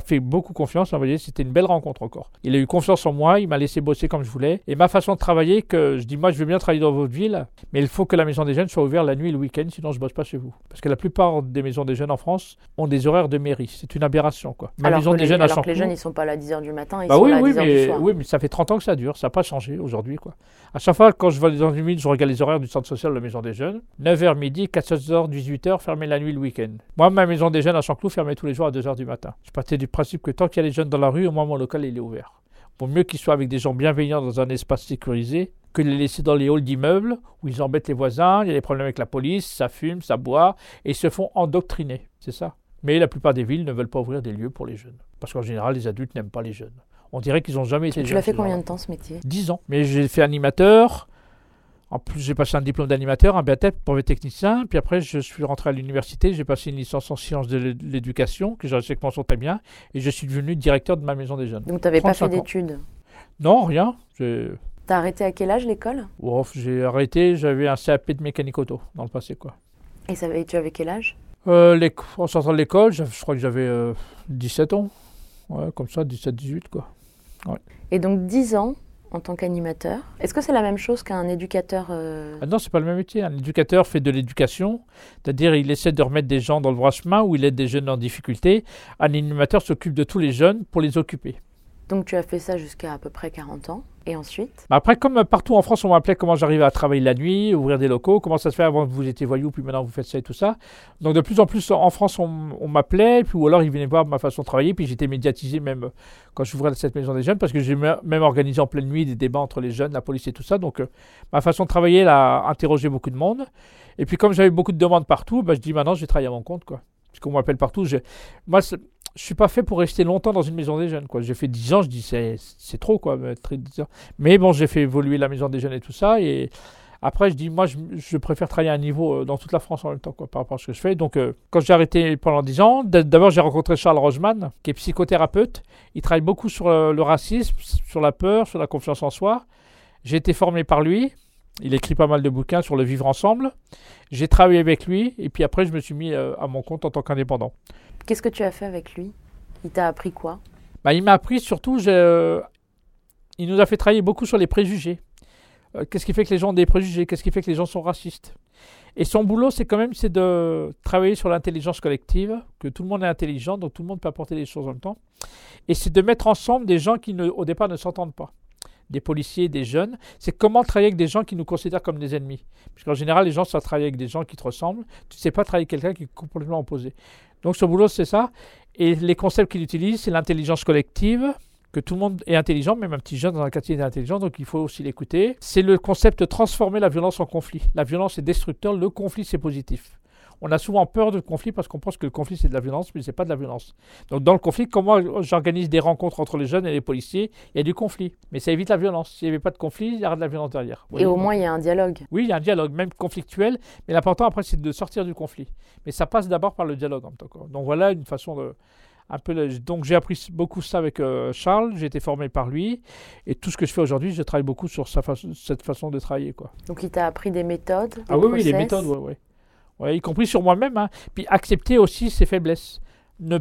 Speaker 8: fait beaucoup confiance, vous voyez, c'était une belle rencontre encore. Il a eu confiance en moi, il m'a laissé bosser comme je voulais, et ma façon de travailler, que je dis, moi je veux bien travailler dans votre ville, mais il faut que la maison des jeunes soit ouverte la nuit et le week-end, sinon je bosse pas chez vous. Parce que la plupart des maisons des jeunes en France ont des horaires de mairie, c'est une aberration quoi. Ma
Speaker 2: alors
Speaker 8: maison des
Speaker 2: les,
Speaker 8: jeunes à
Speaker 2: alors que les jeunes, ils sont pas là à 10h du matin, ils
Speaker 8: bah
Speaker 2: sont
Speaker 8: oui,
Speaker 2: là à
Speaker 8: oui,
Speaker 2: 10h du
Speaker 8: mais,
Speaker 2: soir.
Speaker 8: oui, mais ça fait 30 ans que ça dure, ça n'a pas changé aujourd'hui. quoi. À chaque fois, quand je vais dans une ville, je regarde les horaires du centre social de la Maison des Jeunes. 9h midi, 14h, 18h, fermé la nuit, le week-end. Moi, ma Maison des Jeunes à Chanteloup fermée tous les jours à 2h du matin. Je partais du principe que tant qu'il y a les jeunes dans la rue, au moins mon local, il est ouvert. Vaut mieux qu'ils soient avec des gens bienveillants dans un espace sécurisé que de les laisser dans les halls d'immeubles où ils embêtent les voisins, il y a des problèmes avec la police, ça fume, ça boit, et ils se font endoctriner. C'est ça. Mais la plupart des villes ne veulent pas ouvrir des lieux pour les jeunes. Parce qu'en général, les adultes n'aiment pas les jeunes. On dirait qu'ils n'ont jamais été
Speaker 2: Tu l'as fait combien de temps ce métier?
Speaker 8: 10 ans. Mais j'ai fait animateur. En plus, j'ai passé un diplôme d'animateur, un BATEP pour les techniciens. Puis après, je suis rentré à l'université. J'ai passé une licence en sciences de l'é- l'éducation, que j'ai mention très bien. Et je suis devenu directeur de ma maison des jeunes.
Speaker 2: Donc, tu n'avais pas fait
Speaker 8: 35 ans.
Speaker 2: d'études?
Speaker 8: Non, rien. J'ai
Speaker 2: Tu as arrêté à quel âge l'école?
Speaker 8: Oh, j'ai arrêté. J'avais un CAP de mécanique auto dans le passé. quoi.
Speaker 2: Et ça, avait- tu avais quel âge?
Speaker 8: Euh, en sortant de l'école, je, je crois que j'avais euh, 17 ans. Ouais, comme ça, 17-18 quoi.
Speaker 2: Et donc 10 ans en tant qu'animateur. Est-ce que c'est la même chose qu'un éducateur euh,
Speaker 8: Ah non, c'est pas le même métier. Un éducateur fait de l'éducation, c'est-à-dire il essaie de remettre des gens dans le droit chemin ou il aide des jeunes en difficulté. Un animateur s'occupe de tous les jeunes pour les occuper.
Speaker 2: Donc tu as fait ça jusqu'à à peu près 40 ans. Et ensuite?
Speaker 8: Mais Après, comme partout en France, on m'appelait comment j'arrivais à travailler la nuit, ouvrir des locaux, comment ça se fait avant que vous étiez voyou, puis maintenant vous faites ça et tout ça. Donc de plus en plus en France, on, m'appelait, puis ou alors ils venaient voir ma façon de travailler, puis j'étais médiatisé même quand j'ouvrais cette maison des jeunes, parce que j'ai me- même organisé en pleine nuit des débats entre les jeunes, la police et tout ça. Donc euh, ma façon de travailler elle a interrogé beaucoup de monde. Et puis comme j'avais beaucoup de demandes partout, bah, je dis maintenant je vais travailler à mon compte, quoi. Parce qu'on m'appelle partout. Je... Moi, je suis pas fait pour rester longtemps dans une maison des jeunes. J'ai fait 10 ans, je dis c'est trop, quoi. mais très- 10 ans. Mais bon, j'ai fait évoluer la maison des jeunes et tout ça. Et après, je dis, moi, je, je préfère travailler à un niveau euh, dans toute la France en même temps, quoi, par rapport à ce que je fais. Donc, euh, quand j'ai arrêté pendant 10 ans, d'abord, j'ai rencontré Charles Rogeman, qui est psychothérapeute. Il travaille beaucoup sur euh, le racisme, sur la peur, sur la confiance en soi. J'ai été formé par lui. Il écrit pas mal de bouquins sur le vivre ensemble. J'ai travaillé avec lui. Et puis après, je me suis mis à mon compte en tant qu'indépendant.
Speaker 2: Qu'est-ce que tu as fait avec lui? Il t'a appris quoi?
Speaker 8: Bah, il m'a appris surtout, euh, il nous a fait travailler beaucoup sur les préjugés. Euh, Qu'est-ce qui fait que les gens ont des préjugés? Qu'est-ce qui fait que les gens sont racistes? Et son boulot, c'est quand même c'est de travailler sur l'intelligence collective, que tout le monde est intelligent, donc tout le monde peut apporter des choses en même temps. Et c'est de mettre ensemble des gens qui, au départ, ne s'entendent pas. Des policiers, des jeunes. C'est comment travailler avec des gens qui nous considèrent comme des ennemis. Parce qu'en général, les gens savent travailler avec des gens qui te ressemblent. Tu ne sais pas travailler avec quelqu'un qui est complètement opposé. Donc, ce boulot, c'est ça. Et les concepts qu'il utilise, c'est l'intelligence collective, que tout le monde est intelligent, même un petit jeune dans un quartier est intelligent, donc il faut aussi l'écouter. C'est le concept de transformer la violence en conflit. La violence est destructeur, le conflit c'est positif. On a souvent peur du conflit parce qu'on pense que le conflit c'est de la violence, mais c'est pas de la violence. Donc dans le conflit, comment j'organise des rencontres entre les jeunes et les policiers? Il y a du conflit, mais ça évite la violence. S'il n'y avait pas de conflit, il y aurait de la violence derrière.
Speaker 2: Et au moins, il y a un dialogue.
Speaker 8: oui, il y a un dialogue, même conflictuel, mais l'important après, c'est de sortir du conflit. Mais ça passe d'abord par le dialogue en même temps. quoi. Donc voilà une façon de. Un peu, le- donc j'ai appris beaucoup ça avec euh, Charles, j'ai été formé par lui, et tout ce que je fais aujourd'hui, je travaille beaucoup sur sa cette façon de travailler. Quoi.
Speaker 2: Donc, il t'a appris des méthodes. Des
Speaker 8: Ah oui, oui,
Speaker 2: process.
Speaker 8: méthodes, ouais. Y compris sur moi-même. hein. Puis accepter aussi ses faiblesses. Ne,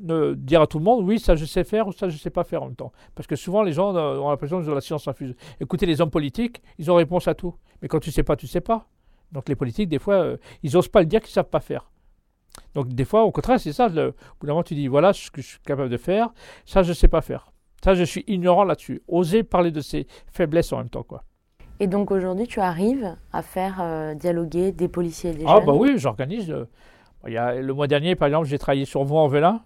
Speaker 8: ne dire à tout le monde, oui, ça je sais faire ou ça je sais pas faire en même temps. Parce que souvent, les gens euh, ont l'impression ont la science infuse. Écoutez, les hommes politiques, ils ont réponse à tout. Mais quand tu sais pas, tu sais pas. Donc les politiques, des fois, euh, ils osent pas le dire qu'ils savent pas faire. Donc des fois, au contraire, c'est ça. Le, au bout d'un moment, tu dis, voilà ce que je suis capable de faire, ça je sais pas faire. Ça, je suis ignorant là-dessus. Oser parler de ses faiblesses en même temps, quoi.
Speaker 2: Et donc, aujourd'hui, tu arrives à faire euh, dialoguer des policiers et des
Speaker 8: Ah
Speaker 2: jeunes?
Speaker 8: bah oui, j'organise. euh, il y a, le mois dernier, par exemple, j'ai travaillé sur Vaux-en-Velin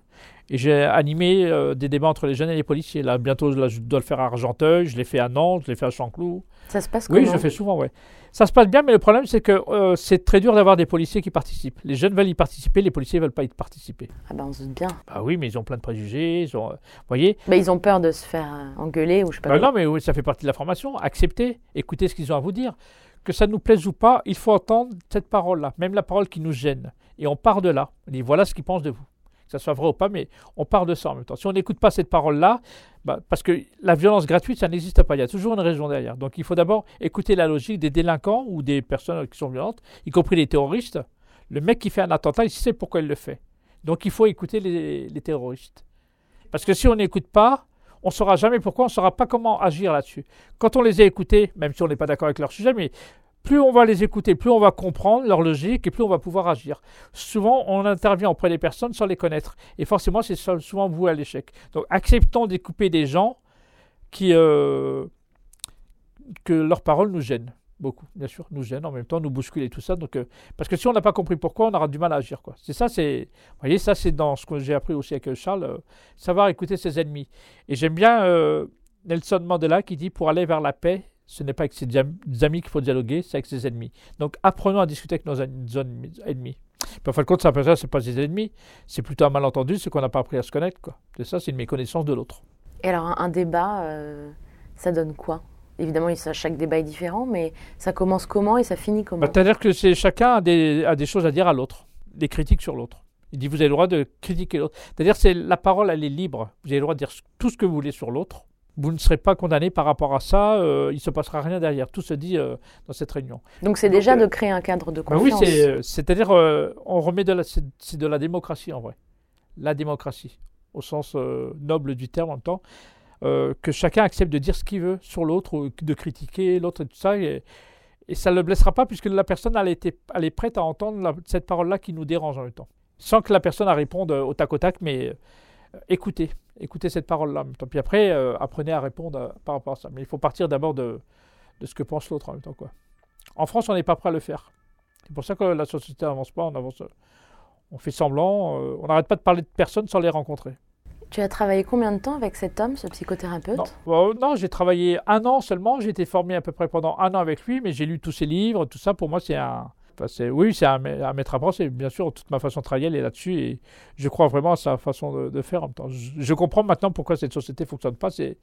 Speaker 8: et j'ai animé euh, des débats entre les jeunes et les policiers. Là, bientôt, là, je dois le faire à Argenteuil, je l'ai fait à Nantes, je l'ai fait à Chanclou.
Speaker 2: Ça se passe
Speaker 8: Oui, je le fais souvent, ouais. Ça se passe bien, mais le problème, c'est que euh, c'est très dur d'avoir des policiers qui participent. Les jeunes veulent y participer, les policiers veulent pas y participer.
Speaker 2: Ah bah, on se doute bien.
Speaker 8: Bah oui, mais ils ont plein de préjugés, ils ont... euh, voyez?
Speaker 2: Bah, ils ont peur de se faire engueuler ou je sais pas
Speaker 8: Bah non, mais oui, ça fait partie de la formation. Accepter, écouter ce qu'ils ont à vous dire. Que ça nous plaise ou pas, il faut entendre cette parole-là, même la parole qui nous gêne. Et on part de là. On dit voilà ce qu'ils pensent de vous. Que ça soit vrai ou pas, mais on part de ça en même temps. Si on n'écoute pas cette parole-là, bah, parce que la violence gratuite, ça n'existe pas. Il y a toujours une raison derrière. Donc il faut d'abord écouter la logique des délinquants ou des personnes qui sont violentes, y compris les terroristes. Le mec qui fait un attentat, il sait pourquoi il le fait. Donc il faut écouter les terroristes. Parce que si on n'écoute pas, on ne saura jamais pourquoi, on ne saura pas comment agir là-dessus. Quand on les a écoutés, même si on n'est pas d'accord avec leur sujet, mais plus on va les écouter, plus on va comprendre leur logique et plus on va pouvoir agir. Souvent, on intervient auprès des personnes sans les connaître. Et forcément, c'est so- souvent voué à l'échec. Donc, acceptons d'écouter des gens qui, euh, que leurs paroles nous gênent. Beaucoup, bien sûr, nous gênent, en même temps, nous bousculent et tout ça. Donc, euh, parce que si on n'a pas compris pourquoi, on aura du mal à agir. Quoi. C'est ça, c'est. Vous voyez, ça, c'est dans ce que j'ai appris aussi avec euh, Charles, euh, savoir écouter ses ennemis. Et j'aime bien Nelson Mandela qui dit pour aller vers la paix, ce n'est pas avec ses amis qu'il faut dialoguer, c'est avec ses ennemis. Donc apprenons à discuter avec nos en- nos ennemis. Puis en fin de compte, ça c'est pas ses ennemis, c'est plutôt un malentendu, c'est qu'on n'a pas appris à se connaître. Quoi. C'est ça, c'est une méconnaissance de l'autre.
Speaker 2: Et alors, un, débat, ça donne quoi? Évidemment, chaque débat est différent, mais ça commence comment et ça finit comment
Speaker 8: Bah, C'est-à-dire que chacun a des, a des choses à dire à l'autre, des critiques sur l'autre. Il dit vous avez le droit de critiquer l'autre. C'est-à-dire c'est la parole, elle est libre. Vous avez le droit de dire tout ce que vous voulez sur l'autre. Vous ne serez pas condamné par rapport à ça. euh, il ne se passera rien derrière. Tout se dit euh, dans cette réunion.
Speaker 2: Donc, c'est déjà
Speaker 8: euh,
Speaker 2: de créer un cadre de
Speaker 8: oui,
Speaker 2: confiance.
Speaker 8: euh, c'est-à-dire on remet de la, c'est, de la démocratie en vrai. La démocratie, au sens noble du terme en même temps. Euh, que chacun accepte de dire ce qu'il veut sur l'autre, de critiquer l'autre et tout ça. Et, ça ne le blessera pas puisque la personne elle, est prête à entendre cette parole-là qui nous dérange en même temps. Sans que la personne réponde euh, au tac au tac, mais euh, écoutez, écoutez cette parole-là en. Puis après, apprenez à répondre par rapport à ça. Mais il faut partir d'abord de, ce que pense l'autre en même temps. Quoi. En France, on n'est pas prêt à le faire. C'est pour ça que la société n'avance pas, on avance. On fait semblant, on n'arrête pas de parler de personnes sans les rencontrer.
Speaker 2: Tu as travaillé combien de temps avec cet homme, ce psychothérapeute?
Speaker 8: Non, Bon, non j'ai travaillé un an seulement. J'ai été formé à peu près pendant un an avec lui, mais j'ai lu tous ses livres, tout ça. Pour moi, c'est un. enfin, oui, c'est un, à mettre à penser. Bien sûr, toute ma façon de travailler, est là-dessus. Et je crois vraiment à sa façon de, faire en même temps. Je, comprends maintenant pourquoi cette société ne fonctionne pas. C'est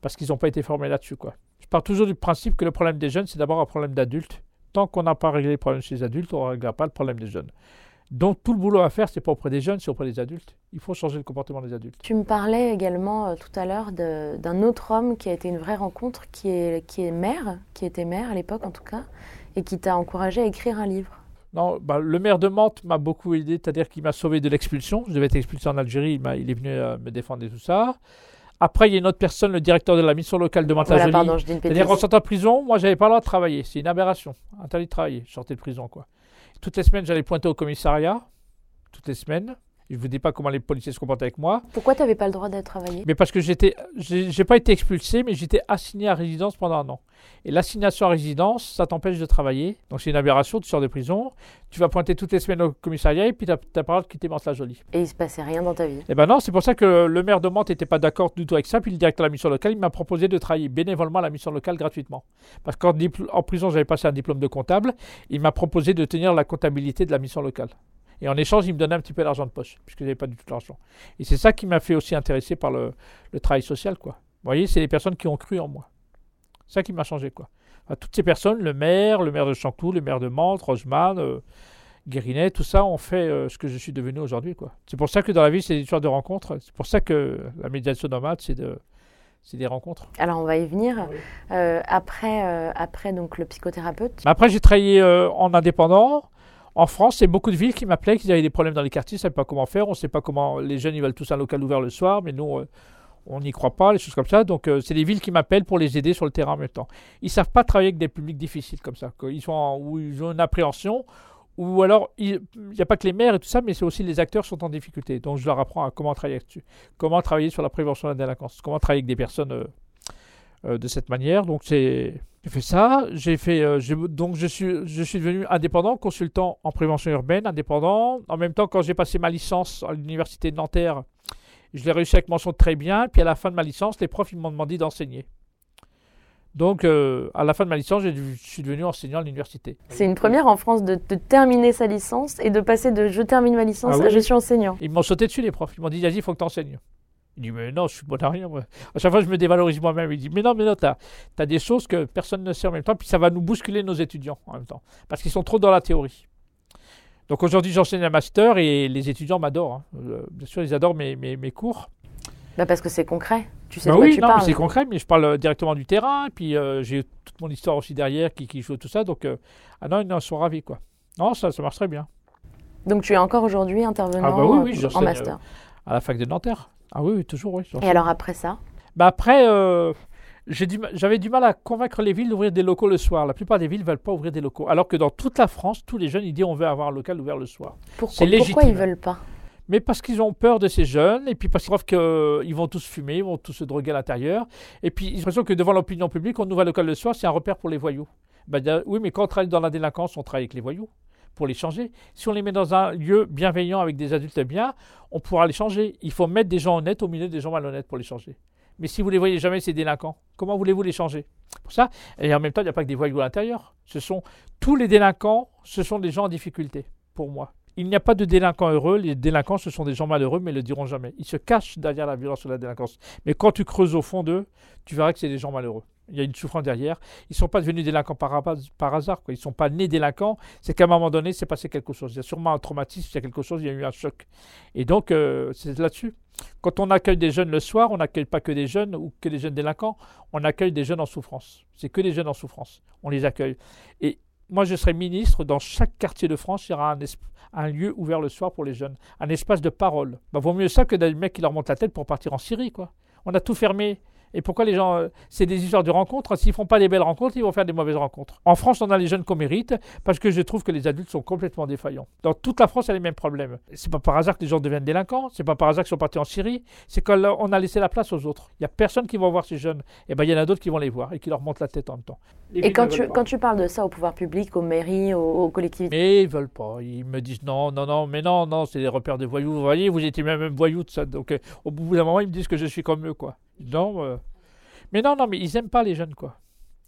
Speaker 8: parce qu'ils n'ont pas été formés là-dessus. Quoi. Je pars toujours du principe que le problème des jeunes, c'est d'abord un problème d'adultes. Tant qu'on n'a pas réglé les problèmes chez les adultes, on ne réglera pas le problème des jeunes. Donc tout le boulot à faire, c'est pas auprès des jeunes, c'est auprès des adultes. Il faut changer le comportement des adultes.
Speaker 2: Tu me parlais également euh, tout à l'heure d'un autre homme qui a été une vraie rencontre, qui est, qui est maire, qui était maire à l'époque en tout cas, et qui t'a encouragé à écrire un livre.
Speaker 8: Non, bah, le maire de Mantes m'a beaucoup aidé, c'est-à-dire qu'il m'a sauvé de l'expulsion. Je devais être expulsé en Algérie, il, est venu euh, me défendre et tout ça. Après, il y a une autre personne, le directeur de la mission locale de
Speaker 2: Voilà,
Speaker 8: Mantes-la-Jolie.
Speaker 2: une
Speaker 8: C'est-à-dire
Speaker 2: bêtise.
Speaker 8: qu'en sortant de prison, moi, j'avais pas le droit de travailler. C'est une aberration. Interdit de travailler. Je sortais de prison, quoi. Toutes les semaines, j'allais pointer au commissariat. Toutes les semaines. Je vous dis pas comment les policiers se comportaient avec moi.
Speaker 2: Pourquoi tu n'avais pas le droit de travailler?
Speaker 8: Mais parce que j'étais, j'ai pas été expulsé, mais j'étais assigné à résidence pendant un an. Et l'assignation à résidence, ça t'empêche de travailler. Donc c'est une aberration, tu sors de prison, tu vas pointer toutes les semaines au commissariat et puis tu n'as pas le droit de quitter Mantes-la-Jolie.
Speaker 2: Et il se passait rien dans ta vie?
Speaker 8: Eh ben non, c'est pour ça que le maire de Mantes n'était pas d'accord du tout avec ça. Puis le directeur de la mission locale, il m'a proposé de travailler bénévolement à la mission locale gratuitement. Parce qu'en en prison, j'avais passé un diplôme de comptable. Il m'a proposé de tenir la comptabilité de la mission locale. Et en échange, il me donnait un petit peu d'argent de poche, puisque je n'avais pas du tout d'argent. Et c'est ça qui m'a fait aussi intéresser par le, le travail social, quoi. Vous voyez, c'est les personnes qui ont cru en moi. C'est ça qui m'a changé, quoi. Enfin, toutes ces personnes, le maire, le maire de Chantou, le maire de Mantes, Roseman, euh, Guérinet, tout ça ont fait euh, ce que je suis devenu aujourd'hui, quoi. C'est pour ça que dans la vie, c'est des histoires de rencontres. C'est pour ça que la médiation nomade, c'est de, c'est des rencontres.
Speaker 2: Alors on va y venir. Euh, après, euh, après donc le psychothérapeute,
Speaker 8: après, j'ai travaillé euh, en indépendant. En France, c'est beaucoup de villes qui m'appelaient, qui avaient des problèmes dans les quartiers, ils ne savaient pas comment faire. On ne sait pas comment. Les jeunes, ils veulent tous un local ouvert le soir, mais nous, euh, on n'y croit pas, les choses comme ça. Donc, euh, c'est des villes qui m'appellent pour les aider sur le terrain en même temps. Ils ne savent pas travailler avec des publics difficiles comme ça. Ils sont ou ils ont une appréhension, ou alors, il n'y a pas que les maires et tout ça, mais c'est aussi les acteurs sont en difficulté. Donc, je leur apprends à comment travailler là-dessus. Comment travailler sur la prévention de la délinquance. Comment travailler avec des personnes euh, de cette manière. Donc, c'est. J'ai fait ça, j'ai fait, euh, donc je suis, je suis devenu indépendant, consultant en prévention urbaine, indépendant. En même temps, quand j'ai passé ma licence à l'université de Nanterre, je l'ai réussi avec mention très bien. Puis à la fin de ma licence, les profs ils m'ont demandé d'enseigner. Donc euh, à la fin de ma licence, je suis devenu enseignant à l'université.
Speaker 2: c'est une première en France de, de terminer sa licence et de passer de je termine ma licence
Speaker 8: Ah oui,
Speaker 2: à je suis enseignant.
Speaker 8: Ils m'ont sauté dessus les profs. Ils m'ont dit, vas-y, il faut que tu enseignes. Je dis, mais non, je suis bon à rien. Moi. À chaque fois, je me dévalorise moi-même. Il dit, mais non, mais non, tu as, des choses que personne ne sait en même temps. Puis ça va nous bousculer nos étudiants en même temps. Parce qu'ils sont trop dans la théorie. Donc aujourd'hui, j'enseigne un master et les étudiants m'adorent. hein. Euh, bien sûr, ils adorent mes, mes, mes cours.
Speaker 2: Bah parce que c'est concret. Tu sais
Speaker 8: Bah
Speaker 2: de quoi
Speaker 8: oui,
Speaker 2: tu
Speaker 8: non,
Speaker 2: parles.
Speaker 8: c'est concret, mais je parle euh, directement du terrain. Puis euh, j'ai toute mon histoire aussi derrière qui, qui joue tout ça. Donc, euh, ah non, ils en sont ravis, quoi. Non, ça, ça marche très bien.
Speaker 2: Donc tu es encore aujourd'hui intervenant
Speaker 8: Ah bah oui, oui,
Speaker 2: en master.
Speaker 8: À la fac de Nanterre. Ah oui, oui, toujours, oui.
Speaker 2: Et alors après ça
Speaker 8: Bah après, euh, du j'avais du mal à convaincre les villes d'ouvrir des locaux le soir. La plupart des villes ne veulent pas ouvrir des locaux. Alors que dans toute la France, tous les jeunes, ils disent on veut avoir un local ouvert le soir.
Speaker 2: Pourquoi, ils veulent pas?
Speaker 8: Mais parce qu'ils ont peur de ces jeunes, et puis parce qu'ils trouvent qu'ils vont tous fumer, ils vont tous se droguer à l'intérieur. Et puis ils ont l'impression que devant l'opinion publique, on ouvre un local le soir, c'est un repère pour les voyous. Dire, oui, mais quand on travaille dans la délinquance, on travaille avec les voyous pour les changer. Si on les met dans un lieu bienveillant avec des adultes bien, on pourra les changer. Il faut mettre des gens honnêtes au milieu des gens malhonnêtes pour les changer. Mais si vous les voyez jamais, ces délinquants, comment voulez-vous les changer? Pour ça, et en même temps, il n'y a pas que des voyous à l'intérieur. Ce sont tous les délinquants, ce sont des gens en difficulté, pour moi. Il n'y a pas de délinquants heureux. Les délinquants, ce sont des gens malheureux, mais ils ne le diront jamais. Ils se cachent derrière la violence et la délinquance. Mais quand tu creuses au fond d'eux, tu verras que c'est des gens malheureux. Il y a une souffrance derrière. Ils ne sont pas devenus délinquants par, hasard. Ils ne sont pas nés délinquants. C'est qu'à un moment donné, c'est passé quelque chose. Il y a sûrement un traumatisme, il y a quelque chose, il y a eu un choc. Et donc, euh, c'est là-dessus. Quand on accueille des jeunes le soir, on n'accueille pas que des jeunes ou que des jeunes délinquants, on accueille des jeunes en souffrance. C'est que des jeunes en souffrance. On les accueille. Et moi, je serai ministre. Dans chaque quartier de France, il y aura un, un lieu ouvert le soir pour les jeunes. Un espace de parole. Bah, vaut mieux ça que des mecs qui leur montent la tête pour partir en Syrie. Quoi. On a tout fermé. Et pourquoi les gens. euh, c'est des histoires de rencontres. S'ils font pas des belles rencontres, ils vont faire des mauvaises rencontres. En France, on a les jeunes qu'on mérite parce que je trouve que les adultes sont complètement défaillants. Dans toute la France, il y a les mêmes problèmes. C'est pas par hasard que les gens deviennent délinquants. C'est pas par hasard qu'ils sont partis en Syrie. C'est quand on a laissé la place aux autres. Il y a personne qui va voir ces jeunes. Et ben il y en a d'autres qui vont les voir et qui leur montent la tête en même temps. Les
Speaker 2: Et quand
Speaker 8: ne
Speaker 2: tu, quand parles de ça au pouvoir public, aux mairies, aux, aux collectivités,
Speaker 8: Mais ils veulent pas. Ils me disent non, non, non, mais non, non, c'est des repères de voyous. Vous voyez, vous étiez même voyous, tout ça. Donc, euh, au bout d'un moment, ils me disent que je suis comme eux, quoi. Non, euh, mais non, non, mais ils aiment pas les jeunes, quoi.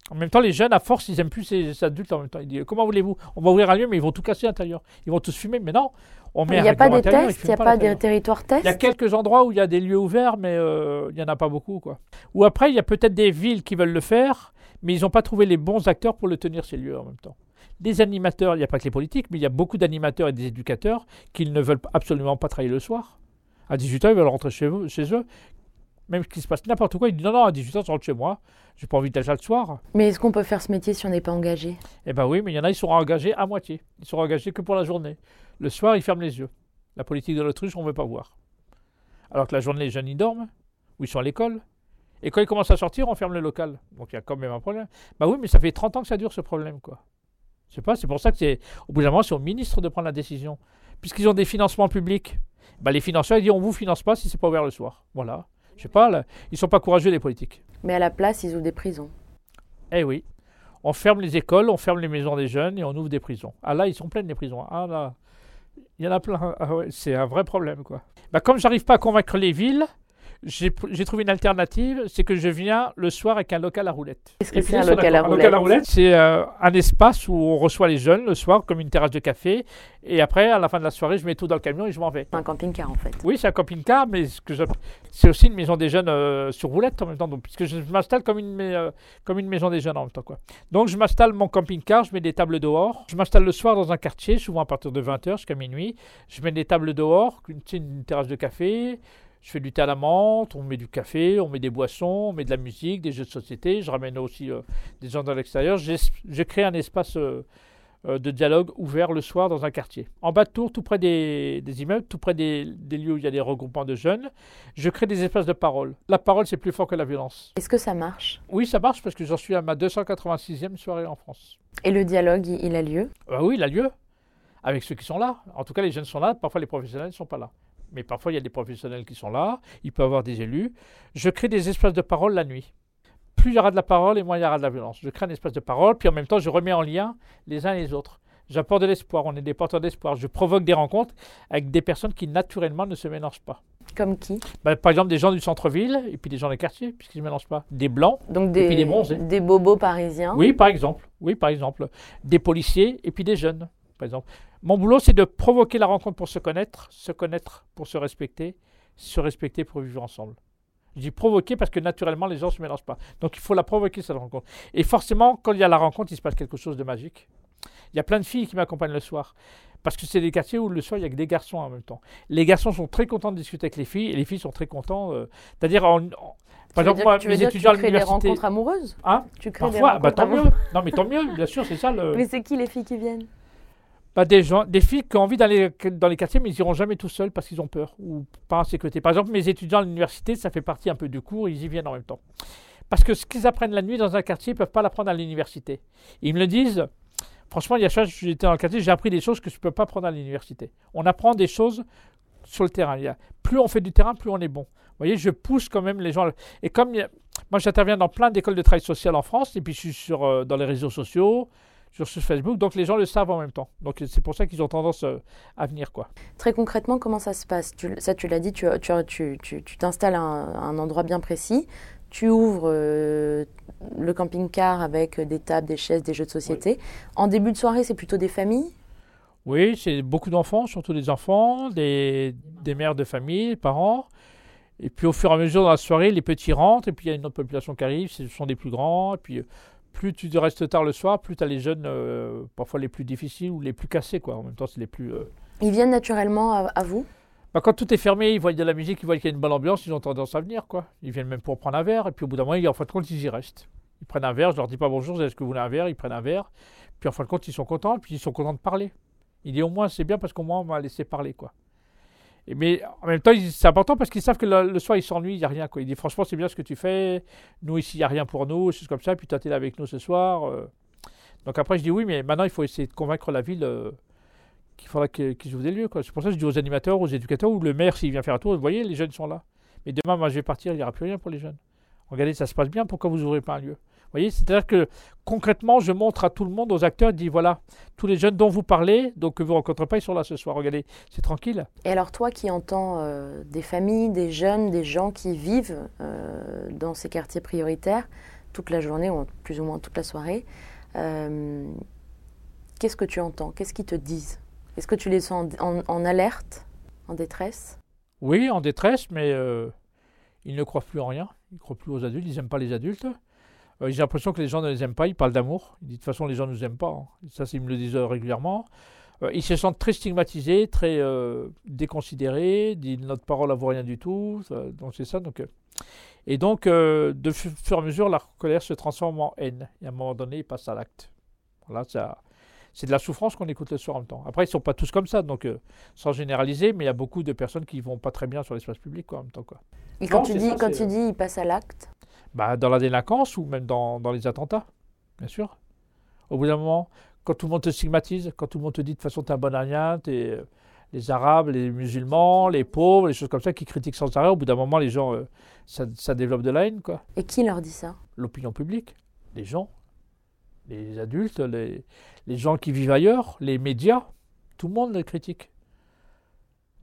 Speaker 8: En même temps, les jeunes, à force, ils aiment plus ces, adultes en même temps. Ils disent comment voulez-vous? On va ouvrir un lieu, mais ils vont tout casser à l'intérieur. Ils vont tous fumer, mais non. On met
Speaker 2: il n'y a pas des tests, il n'y a pas des territoires tests?
Speaker 8: Il y a quelques endroits où il y a des lieux ouverts, mais euh, il n'y en a pas beaucoup. Quoi. Ou après, il y a peut-être des villes qui veulent le faire, mais ils n'ont pas trouvé les bons acteurs pour le tenir, ces lieux en même temps. Des animateurs, il n'y a pas que les politiques, mais il y a beaucoup d'animateurs et des éducateurs qui ne veulent absolument pas travailler le soir. À 18h, ils veulent rentrer chez, eux, chez eux. Même qu'il se passe n'importe quoi, ils disent non, non, à 18h, je rentre chez moi. J'ai pas envie d'être là le soir.
Speaker 2: Mais est-ce qu'on peut faire ce métier si on n'est pas engagé?
Speaker 8: Eh ben oui, mais il y en a, ils seront engagés à moitié. Ils seront engagés que pour la journée. Le soir, ils ferment les yeux. La politique de l'autruche, on ne veut pas voir. Alors que la journée, les jeunes, ils dorment. ou ils sont à l'école. Et quand ils commencent à sortir, on ferme le local. Donc il y a quand même un problème. Bah oui, mais ça fait 30 ans que ça dure ce problème, quoi. Sais pas, c'est pour ça que c'est, au bout d'un moment, c'est au ministre de prendre la décision. Puisqu'ils ont des financements publics, bah les financeurs, ils disent on vous finance pas si c'est pas ouvert le soir. Voilà. Je sais pas, là, ils sont pas courageux, les politiques.
Speaker 2: Mais à la place, ils ouvrent des prisons.
Speaker 8: Eh oui. On ferme les écoles, on ferme les maisons des jeunes et on ouvre des prisons. Ah là, ils sont pleines les prisons. Ah là, il y en a plein. Ah ouais, c'est un vrai problème, quoi. Bah, comme j'arrive pas à convaincre les villes, j'ai trouvé une alternative, c'est que je viens le soir avec un local à roulettes.
Speaker 2: Qu'est-ce que c'est un
Speaker 8: ils sont
Speaker 2: local à roulettes
Speaker 8: c'est euh, un espace où on reçoit les jeunes le soir, comme une terrasse de café. Et après, à la fin de la soirée, je mets tout dans le camion et je m'en vais.
Speaker 2: C'est un camping-car en fait.
Speaker 8: Oui, c'est un camping-car, mais c'est aussi une maison des jeunes euh, sur roulette en même temps. Donc, puisque je m'installe comme une, mais- euh, comme une maison des jeunes en même temps. Quoi. Donc, je m'installe mon camping-car, je mets des tables dehors. Je m'installe le soir dans un quartier, souvent à partir de 20h jusqu'à minuit. Je mets des tables dehors, une, une terrasse de café. Je fais du thé à la menthe, on met du café, on met des boissons, on met de la musique, des jeux de société. Je ramène aussi euh, des gens de l'extérieur. Je crée un espace euh, euh, de dialogue ouvert le soir dans un quartier. En bas de tour, tout près des, des immeubles, tout près des, des lieux où il y a des regroupements de jeunes, je crée des espaces de parole. La parole, c'est plus fort que la violence.
Speaker 2: Est-ce que ça marche?
Speaker 8: Oui, ça marche parce que j'en suis à ma 286e soirée en France.
Speaker 2: Et le dialogue, il il a lieu?
Speaker 8: Ah oui, il a lieu. Avec ceux qui sont là. En tout cas, les jeunes sont là. Parfois, les professionnels ne sont pas là. Mais parfois, il y a des professionnels qui sont là. Il peut y avoir des élus. Je crée des espaces de parole la nuit. Plus il y aura de la parole et moins il y aura de la violence. Je crée un espace de parole, puis en même temps, je remets en lien les uns et les autres. J'apporte de l'espoir. On est des porteurs d'espoir. Je provoque des rencontres avec des personnes qui, naturellement, ne se mélangent pas.
Speaker 2: Comme qui?
Speaker 8: Bah, par exemple, des gens du centre-ville et puis des gens des quartiers, puisqu'ils ne se mélangent pas. Des blancs.
Speaker 2: Donc
Speaker 8: Et
Speaker 2: des,
Speaker 8: puis des bronzés.
Speaker 2: des bobos parisiens.
Speaker 8: Oui, par exemple. Oui, par exemple. Des policiers et puis des jeunes, par exemple. Mon boulot, c'est de provoquer la rencontre pour se connaître, se connaître pour se respecter, se respecter pour vivre ensemble. Je dis provoquer parce que naturellement, les gens ne se mélangent pas. Donc, il faut la provoquer, cette rencontre. Et forcément, quand il y a la rencontre, il se passe quelque chose de magique. Il y a plein de filles qui m'accompagnent le soir. Parce que c'est des quartiers où le soir, il n'y a que des garçons en même temps. Les garçons sont très contents de discuter avec les filles et les filles sont très contents. euh, C'est-à-dire, en- en-
Speaker 2: Tu
Speaker 8: par exemple, moi,
Speaker 2: tu
Speaker 8: mes
Speaker 2: dire que tu
Speaker 8: étudiants à
Speaker 2: crées des
Speaker 8: l'université.
Speaker 2: rencontres amoureuses?
Speaker 8: Hein?
Speaker 2: Tu crées des
Speaker 8: Parfois, bah,
Speaker 2: rencontres
Speaker 8: tant mieux. Non, mais tant mieux, bien sûr, c'est ça le.
Speaker 2: Mais c'est qui les filles qui viennent?
Speaker 8: Bah, des, gens, des filles qui ont envie d'aller dans les quartiers, mais ils iront jamais tout seuls parce qu'ils ont peur ou pas en sécurité. Par exemple, mes étudiants à l'université, ça fait partie un peu du cours, ils y viennent en même temps. Parce que ce qu'ils apprennent la nuit dans un quartier, ils ne peuvent pas l'apprendre à l'université. Ils me le disent. Franchement, il y a chose, j'étais dans le quartier, j'ai appris des choses que je ne peux pas apprendre à l'université. On apprend des choses sur le terrain. Plus on fait du terrain, plus on est bon. Vous voyez, je pousse quand même les gens. Et comme moi, j'interviens dans plein d'écoles de travail social en France, et puis je suis sur, euh, dans les réseaux sociaux, sur, sur Facebook, donc les gens le savent en même temps. Donc c'est pour ça qu'ils ont tendance euh, à venir, quoi.
Speaker 2: Très concrètement, comment ça se passe? Tu, Ça, tu l'as dit, tu tu- tu- tu- tu t'installes à un, endroit bien précis, tu ouvres euh, le camping-car avec des tables, des chaises, des jeux de société. En début de soirée, c'est plutôt des familles?
Speaker 8: Oui, c'est beaucoup d'enfants, surtout des enfants, des, des mères de famille, des parents. Et puis au fur et à mesure dans la soirée, les petits rentrent, et puis il y a une autre population qui arrive, ce sont des plus grands. Et puis plus tu restes tard le soir, plus tu as les jeunes, euh, parfois les plus difficiles ou les plus cassés, quoi. En même temps, c'est les plus. euh,
Speaker 2: Ils viennent naturellement à, à vous?
Speaker 8: Bah, quand tout est fermé, ils voient de la musique, ils voient qu'il y a une bonne ambiance, ils ont tendance à venir, quoi. Ils viennent même pour prendre un verre, et puis au bout d'un moment, en fin de compte, ils y restent. Ils prennent un verre, je leur dis pas bonjour, est-ce que vous voulez un verre? Ils prennent un verre, puis en fin de compte, ils sont contents, et puis ils sont contents de parler. Il dit au moins, c'est bien parce qu'au moins, on m'a laissé parler, quoi. Mais en même temps, ils- c'est important parce qu'ils savent que le, soir, ils s'ennuient, il n'y a rien, quoi. Il dit franchement, c'est bien ce que tu fais, nous ici, il n'y a rien pour nous, c'est comme ça, puis toi, tu es là avec nous ce soir. euh. Donc après, je dis oui, mais maintenant, il faut essayer de convaincre la ville. euh, qu'il faudra qu'ils ouvrent des lieux. C'est pour ça que je dis aux animateurs, aux éducateurs, ou le maire, s'il vient faire un tour, vous voyez, les jeunes sont là. Mais demain, moi, je vais partir, il n'y aura plus rien pour les jeunes. Regardez, ça se passe bien, pourquoi vous n'ouvrez pas un lieu? Vous voyez, c'est-à-dire que concrètement, je montre à tout le monde, aux acteurs, je dis voilà, tous les jeunes dont vous parlez, donc que vous ne rencontrez pas, ils sont là ce soir. Regardez, c'est tranquille.
Speaker 2: Et alors toi qui entends euh, des familles, des jeunes, des gens qui vivent euh, dans ces quartiers prioritaires toute la journée, ou plus ou moins toute la soirée, euh, qu'est-ce que tu entends? Qu'est-ce qu'ils te disent? Est-ce que tu les sens en, en- en alerte, en détresse?
Speaker 8: Oui, en détresse, mais ils ne croient plus en rien. Ils ne croient plus aux adultes, ils n'aiment pas les adultes. Euh, J'ai l'impression que les gens ne les aiment pas, ils parlent d'amour. Ils disent de toute façon, les gens ne nous aiment pas. hein. Ça, ils me le disent euh, régulièrement. Euh, ils se sentent très stigmatisés, très euh, déconsidérés, ils disent notre parole ne vaut rien du tout. Ça- donc c'est ça. Donc, et donc, de fu- fur et à mesure, la colère se transforme en haine. Et à un moment donné, ils passent à l'acte. Voilà, ça, c'est de la souffrance qu'on écoute le soir en même temps. Après, ils sont pas tous comme ça, donc sans généraliser, mais il y a beaucoup de personnes qui vont pas très bien sur l'espace public quoi, en même temps. Quoi.
Speaker 2: Et quand
Speaker 8: Non,
Speaker 2: tu dis,
Speaker 8: ça,
Speaker 2: quand tu dis, il passe à l'acte.
Speaker 8: Bah, dans la délinquance ou même dans, dans les attentats, bien sûr. Au bout d'un moment, quand tout le monde te stigmatise, quand tout le monde te dit de toute façon t'es un bon rien, t'es euh, les Arabes, les musulmans, les pauvres, les choses comme ça qui critiquent sans arrêt, au bout d'un moment, les gens, euh, ça, ça développe de la haine, quoi.
Speaker 2: Et qui leur dit ça?
Speaker 8: L'opinion publique, les gens, les adultes, les, les gens qui vivent ailleurs, les médias, tout le monde les critique.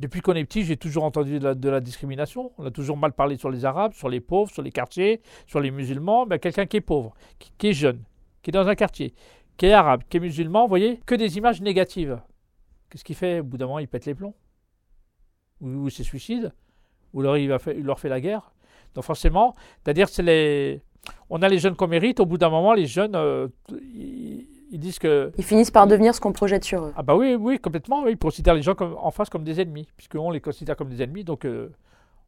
Speaker 8: Depuis qu'on est petit, j'ai toujours entendu de la, discrimination. On a toujours mal parlé sur les Arabes, sur les pauvres, sur les quartiers, sur les musulmans. Ben, Quelqu'un qui est pauvre, qui, est jeune, qui est dans un quartier, qui est arabe, qui est musulman, vous voyez, que des images négatives. Qu'est-ce qu'il fait? Au bout d'un moment, il pète les plombs. Ou, ou il se suicide. Ou alors il, leur fait la guerre. Donc forcément, c'est-à-dire c'est les... On a les jeunes qu'on mérite. Au bout d'un moment, les jeunes, euh, ils disent que
Speaker 2: Ils finissent par devenir ce qu'on projette sur eux.
Speaker 8: ah bah oui, oui, complètement. Ils considèrent les gens comme, en face comme des ennemis, puisqu'on les considère comme des ennemis, donc euh,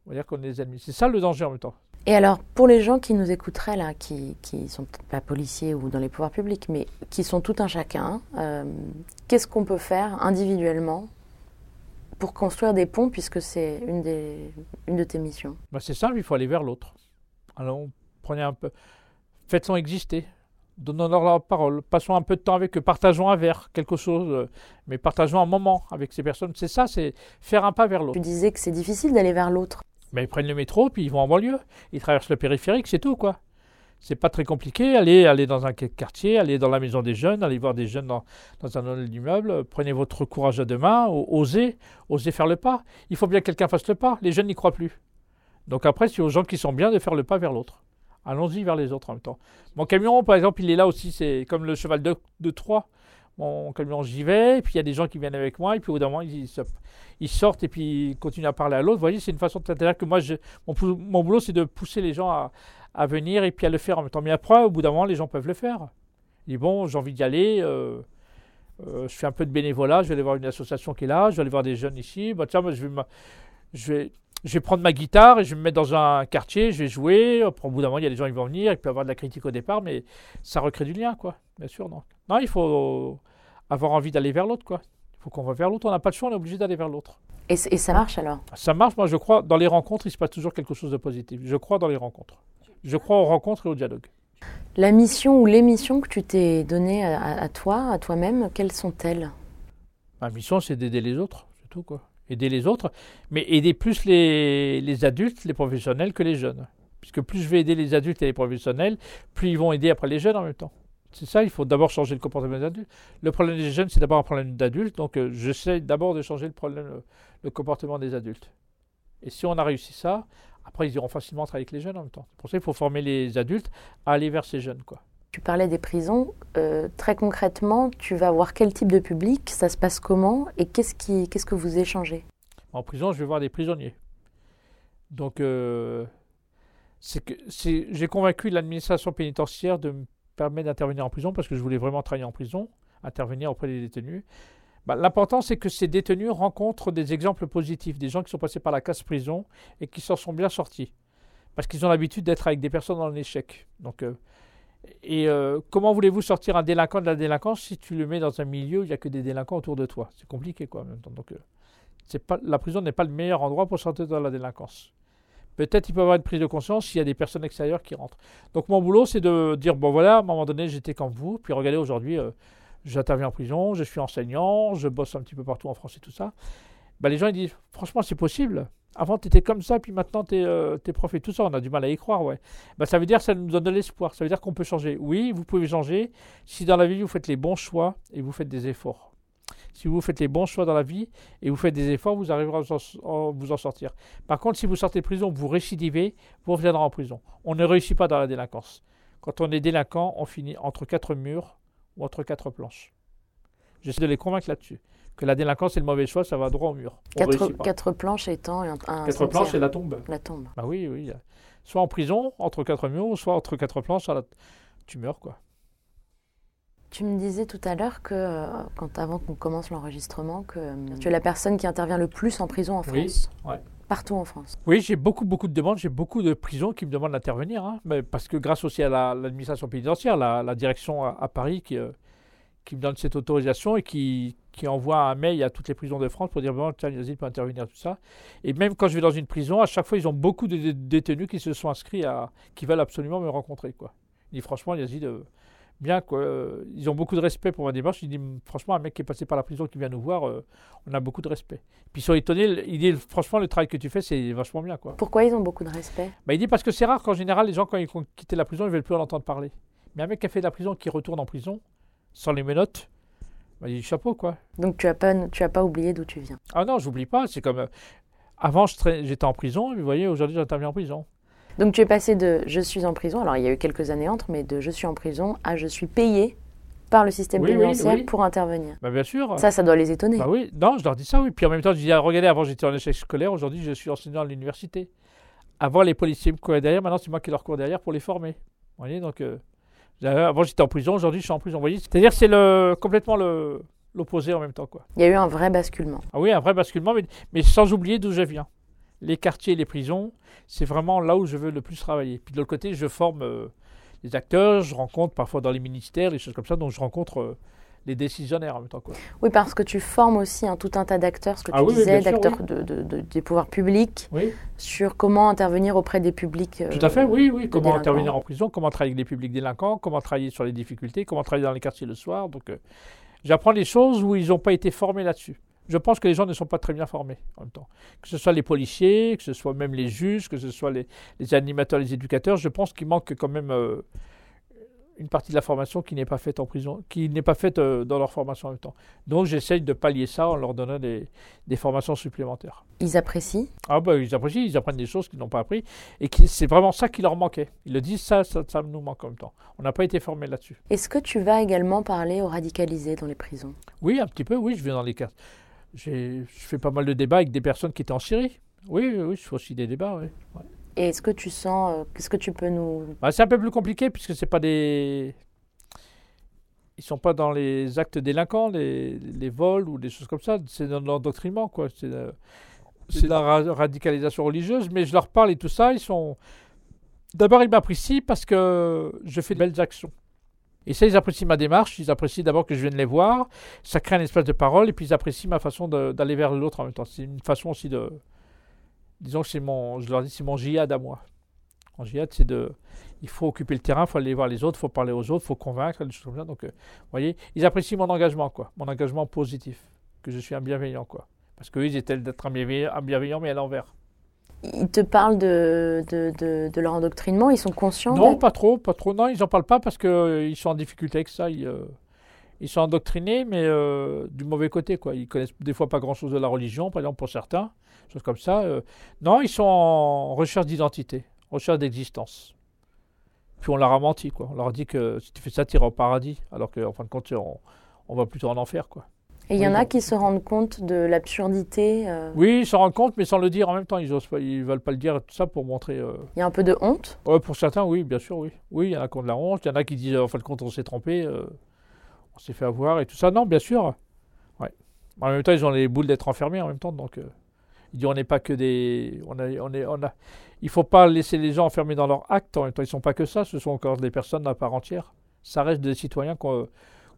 Speaker 8: on va dire qu'on est des ennemis. C'est ça le danger en même temps.
Speaker 2: Et alors, pour les gens qui nous écouteraient, là, qui qui sont peut-être pas policiers ou dans les pouvoirs publics, mais qui sont tout un chacun, euh, qu'est-ce qu'on peut faire individuellement pour construire des ponts, puisque c'est une, des, une de tes missions?
Speaker 8: Bah, c'est simple, il faut aller vers l'autre. Alors, prenez un peu, faites-les exister, donnons-leur la parole, passons un peu de temps avec eux, partageons un verre, quelque chose, euh, mais partageons un moment avec ces personnes. C'est ça, c'est faire un pas vers l'autre.
Speaker 2: Tu disais que c'est difficile d'aller vers l'autre.
Speaker 8: Mais ils prennent le métro, puis ils vont en banlieue. Ils traversent le périphérique, c'est tout, quoi. C'est pas très compliqué. Allez, allez dans un quartier, allez dans la maison des jeunes, allez voir des jeunes dans, dans un hall d'immeuble. Prenez votre courage à deux mains, osez, osez faire le pas. Il faut bien que quelqu'un fasse le pas. Les jeunes n'y croient plus. Donc après, c'est aux gens qui sont bien de faire le pas vers l'autre. Allons-y vers les autres en même temps. Mon camion, par exemple, il est là aussi, c'est comme le cheval de, de Troie. Mon camion, j'y vais, et puis il y a des gens qui viennent avec moi, et puis au bout d'un moment, ils, sortent et puis ils continuent à parler à l'autre. Vous voyez, c'est une façon de c'est-à-dire que moi, mon, mon boulot, c'est de pousser les gens à, venir et puis à le faire en même temps. Mais après, au bout d'un moment, les gens peuvent le faire. Ils disent, bon, j'ai envie d'y aller, euh, euh, je fais un peu de bénévolat, je vais aller voir une association qui est là, je vais aller voir des jeunes ici. Bah, je, vais, je vais prendre ma guitare et je vais me mettre dans un quartier, je vais jouer. Au bout d'un moment, il y a des gens qui vont venir, il peut y avoir de la critique au départ, mais ça recrée du lien, quoi. Bien sûr, non. Non, il faut avoir envie d'aller vers l'autre, quoi. Il faut qu'on va vers l'autre, on n'a pas de choix, on est obligé d'aller vers l'autre.
Speaker 2: Et, ça marche alors?
Speaker 8: Ça marche, moi je crois, dans les rencontres, il se passe toujours quelque chose de positif. Je crois dans les rencontres. Je crois aux rencontres et au dialogue.
Speaker 2: La mission ou les missions que tu t'es données à, à- à toi, à toi-même, quelles sont-elles?
Speaker 8: Ma mission, c'est d'aider les autres, c'est tout, quoi. Aider les autres, mais aider plus les, les adultes, les professionnels que les jeunes. Puisque plus je vais aider les adultes et les professionnels, plus ils vont aider après les jeunes en même temps. C'est ça, il faut d'abord changer le comportement des adultes. Le problème des jeunes, c'est d'abord un problème d'adultes, donc euh, j'essaie d'abord de changer le, problème, le, le comportement des adultes. Et si on a réussi ça, après ils iront facilement travailler avec les jeunes en même temps. C'est pour ça qu'il faut former les adultes à aller vers ces jeunes, quoi.
Speaker 2: Tu parlais des prisons. euh, très concrètement, tu vas voir quel type de public, ça se passe comment et qu'est-ce, qui, qu'est-ce que vous échangez?
Speaker 8: En prison, je vais voir des prisonniers. Donc, euh, c'est que, j'ai convaincu l'administration pénitentiaire de me permettre d'intervenir en prison parce que je voulais vraiment travailler en prison, intervenir auprès des détenus. Bah, l'important, c'est que ces détenus rencontrent des exemples positifs, des gens qui sont passés par la casse prison et qui s'en sont bien sortis. Parce qu'ils ont l'habitude d'être avec des personnes dans l'échec. Donc, euh, et euh, comment voulez-vous sortir un délinquant de la délinquance si tu le mets dans un milieu où il n'y a que des délinquants autour de toi? C'est compliqué, quoi, en même temps. Donc, euh, pas, la prison n'est pas le meilleur endroit pour sortir de la délinquance. Peut-être il peut y avoir une prise de conscience s'il y a des personnes extérieures qui rentrent. Donc mon boulot, c'est de dire, bon voilà, à un moment donné, j'étais comme vous, puis regardez, aujourd'hui, euh, j'interviens en prison, je suis enseignant, je bosse un petit peu partout en France et tout ça. Ben, les gens, ils disent, franchement, c'est possible. Avant, tu étais comme ça, puis maintenant, tu es, prof et tout ça. On a du mal à y croire, ouais. Ben, ça veut dire que ça nous donne de l'espoir. Ça veut dire qu'on peut changer. Oui, vous pouvez changer si dans la vie, vous faites les bons choix et vous faites des efforts. Si vous faites les bons choix dans la vie et vous faites des efforts, vous arriverez à vous en sortir. Par contre, si vous sortez de prison, vous récidivez, vous reviendrez en prison. On ne réussit pas dans la délinquance. Quand on est délinquant, on finit entre quatre murs ou entre quatre planches. J'essaie de les convaincre là-dessus. Que la délinquance, c'est le mauvais choix, ça va droit au mur.
Speaker 2: Quatre, planches étant un, un
Speaker 8: Quatre
Speaker 2: cimetière.
Speaker 8: planches, c'est la tombe.
Speaker 2: La tombe.
Speaker 8: Bah oui, oui. Soit en prison, entre quatre murs, soit entre quatre planches, à la- tu meurs, quoi.
Speaker 2: Tu me disais tout à l'heure que, euh, quand, avant qu'on commence l'enregistrement, que euh, tu es la personne qui intervient le plus en prison en
Speaker 8: Oui,
Speaker 2: France.
Speaker 8: ouais.
Speaker 2: Partout en France.
Speaker 8: Oui, j'ai beaucoup, beaucoup de demandes. J'ai beaucoup de prisons qui me demandent d'intervenir. hein. Mais parce que grâce aussi à la- l'administration pénitentiaire, la, la direction à, à Paris qui, euh, qui me donne cette autorisation et qui, qui envoie un mail à toutes les prisons de France pour dire bon, tiens, Yazid peut intervenir, tout ça. Et même quand je vais dans une prison, à chaque fois, ils ont beaucoup de dé- détenus qui se sont inscrits à. qui veulent absolument me rencontrer, quoi. Il dit franchement, Yazid, euh, bien, quoi. euh, ils ont beaucoup de respect pour ma démarche. Il dit franchement, un mec qui est passé par la prison qui vient nous voir, euh, on a beaucoup de respect. Puis ils sont étonnés, il dit franchement, le travail que tu fais, c'est vachement bien, quoi.
Speaker 2: Pourquoi ils ont beaucoup de respect?
Speaker 8: Bah, il dit parce que c'est rare qu'en général, les gens, quand ils ont quitté la prison, ils ne veulent plus en entendre parler. Mais un mec qui a fait de la prison, qui retourne en prison, sans les menottes, bah, il dit chapeau, quoi.
Speaker 2: Donc tu as pas, tu as pas oublié d'où tu viens.
Speaker 8: Ah non, j'oublie pas. C'est comme. euh, avant, j'étais en prison, et vous voyez, aujourd'hui, j'interviens en prison.
Speaker 2: Donc tu es passé de je suis en prison, alors il y a eu quelques années entre, mais de je suis en prison à je suis payé par le système
Speaker 8: Oui,
Speaker 2: pénitentiaire
Speaker 8: oui.
Speaker 2: pour intervenir.
Speaker 8: Bah, bien sûr.
Speaker 2: Ça, ça doit les étonner.
Speaker 8: Bah oui, non, je leur dis ça, oui. Puis en même temps, je dis, ah, regardez, avant, j'étais en échec scolaire, aujourd'hui, je suis enseignant à l'université. Avant, les policiers me couraient derrière, maintenant, c'est moi qui leur cours derrière pour les former. Vous voyez, donc. euh, avant, j'étais en prison, aujourd'hui, je suis en prison. Vous voyez, c'est-à-dire, c'est le, complètement le, l'opposé en même temps, quoi.
Speaker 2: Il y a eu un vrai basculement.
Speaker 8: Ah oui, un vrai basculement, mais, mais sans oublier d'où je viens. Les quartiers et les prisons, c'est vraiment là où je veux le plus travailler. Puis de l'autre côté, je forme euh, les acteurs, je rencontre parfois dans les ministères, les choses comme ça, donc je rencontre euh, les décisionnaires en même temps. Quoi.
Speaker 2: Oui, parce que tu formes aussi un tout un tas d'acteurs, ce que
Speaker 8: Ah
Speaker 2: tu
Speaker 8: oui,
Speaker 2: disais, d'acteurs de- de- de- des pouvoirs publics,
Speaker 8: Oui,
Speaker 2: sur comment intervenir auprès des publics. euh,
Speaker 8: tout à fait, oui, oui. Comment
Speaker 2: délinquants.
Speaker 8: intervenir en prison, comment travailler avec les publics délinquants, comment travailler sur les difficultés, comment travailler dans les quartiers le soir. Donc euh, j'apprends des choses où ils n'ont pas été formés là-dessus. Je pense que les gens ne sont pas très bien formés en même temps. Que ce soit les policiers, que ce soit même les juges, que ce soit les, les animateurs, les éducateurs, je pense qu'il manque quand même euh, une partie de la formation qui n'est pas faite en prison, qui n'est pas faite euh, dans leur formation en même temps. Donc j'essaye de pallier ça en leur donnant des, des formations supplémentaires.
Speaker 2: Ils apprécient?
Speaker 8: Ah bah ils apprécient, ils apprennent des choses qu'ils n'ont pas appris et c'est vraiment ça qui leur manquait. Ils le disent, ça, ça, ça nous manque en même temps. On n'a pas été formés là-dessus.
Speaker 2: Est-ce que tu vas également parler aux radicalisés dans les prisons?
Speaker 8: Oui, un petit peu, oui, je vais dans les cas. Je fais pas mal de débats avec des personnes qui étaient en Syrie. Oui, oui, oui, je fais aussi des débats, oui. Ouais.
Speaker 2: Et est-ce que tu sens, euh, qu'est-ce que tu peux nous...
Speaker 8: Bah, c'est un peu plus compliqué puisque c'est pas des. Ils sont pas dans les actes délinquants, les, vols ou des choses comme ça. C'est dans l'endoctrinement, quoi. C'est, euh, la ra- radicalisation religieuse. Mais je leur parle et tout ça. Ils sont. D'abord, ils m'apprécient parce que je fais de belles actions. Et ça, ils apprécient ma démarche. Ils apprécient d'abord que je vienne les voir. Ça crée un espace de parole. Et puis, ils apprécient ma façon d'aller vers l'autre en même temps. C'est une façon aussi de. Disons que c'est mon. Je leur dis, c'est mon jihad à moi. En jihad, c'est de il faut occuper le terrain, il faut aller voir les autres, il faut parler aux autres, il faut convaincre, des choses comme ça. Donc, euh, voyez, ils apprécient mon engagement, quoi, mon engagement positif, que je suis un bienveillant, quoi. Parce qu'eux, ils étaient d'être un bienveillant, un bienveillant, mais à l'envers.
Speaker 2: Ils te parlent de, de, de, de leur endoctrinement, ils sont conscients
Speaker 8: Non, pas trop, pas trop. Non, ils n'en parlent pas parce qu'ils sont en difficulté avec ça. Ils, euh, ils sont endoctrinés, mais euh, du mauvais côté, quoi. Ils connaissent des fois pas grand-chose de la religion, par exemple, pour certains, choses comme ça. euh. non, ils sont en recherche d'identité, recherche d'existence. Puis on leur a menti, quoi. On leur a dit que si tu fais ça, tu iras au paradis, alors qu'en fin de compte, on, on va plutôt en enfer, quoi.
Speaker 2: Et il y en a qui se rendent compte de l'absurdité. euh,
Speaker 8: Oui, ils s'en rendent compte, mais sans le dire en même temps. Ils ils veulent pas le dire, tout ça pour montrer. euh,
Speaker 2: Il y a un peu de honte.
Speaker 8: Ouais, pour certains, oui, bien sûr, oui. Oui, il y en a qui ont de la honte, il y en a qui disent, euh, en fin de compte, on s'est trompé, euh, on s'est fait avoir et tout ça. Non, bien sûr. Ouais. En même temps, ils ont les boules d'être enfermés en même temps, donc ils disent, on n'est pas que des... On a, on a... Il faut pas laisser les gens enfermés dans leurs actes, en même temps, ils sont pas que ça, ce sont encore des personnes à part entière. Ça reste des citoyens, qu'on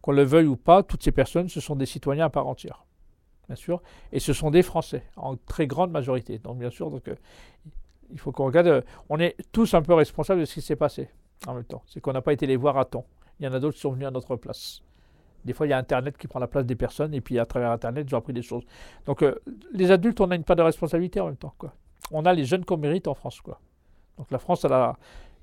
Speaker 8: qu'on le veuille ou pas, toutes ces personnes, ce sont des citoyens à part entière, bien sûr, et ce sont des Français, en très grande majorité. Donc, bien sûr, donc, euh, il faut qu'on regarde. euh, on est tous un peu responsables de ce qui s'est passé en même temps. C'est qu'on n'a pas été les voir à temps. Il y en a d'autres qui sont venus à notre place. Des fois, il y a Internet qui prend la place des personnes, et puis à travers Internet, ont appris des choses. Donc, euh, les adultes, on a une part de responsabilité en même temps. Quoi. On a les jeunes qu'on mérite en France. Quoi. Donc, la France, elle a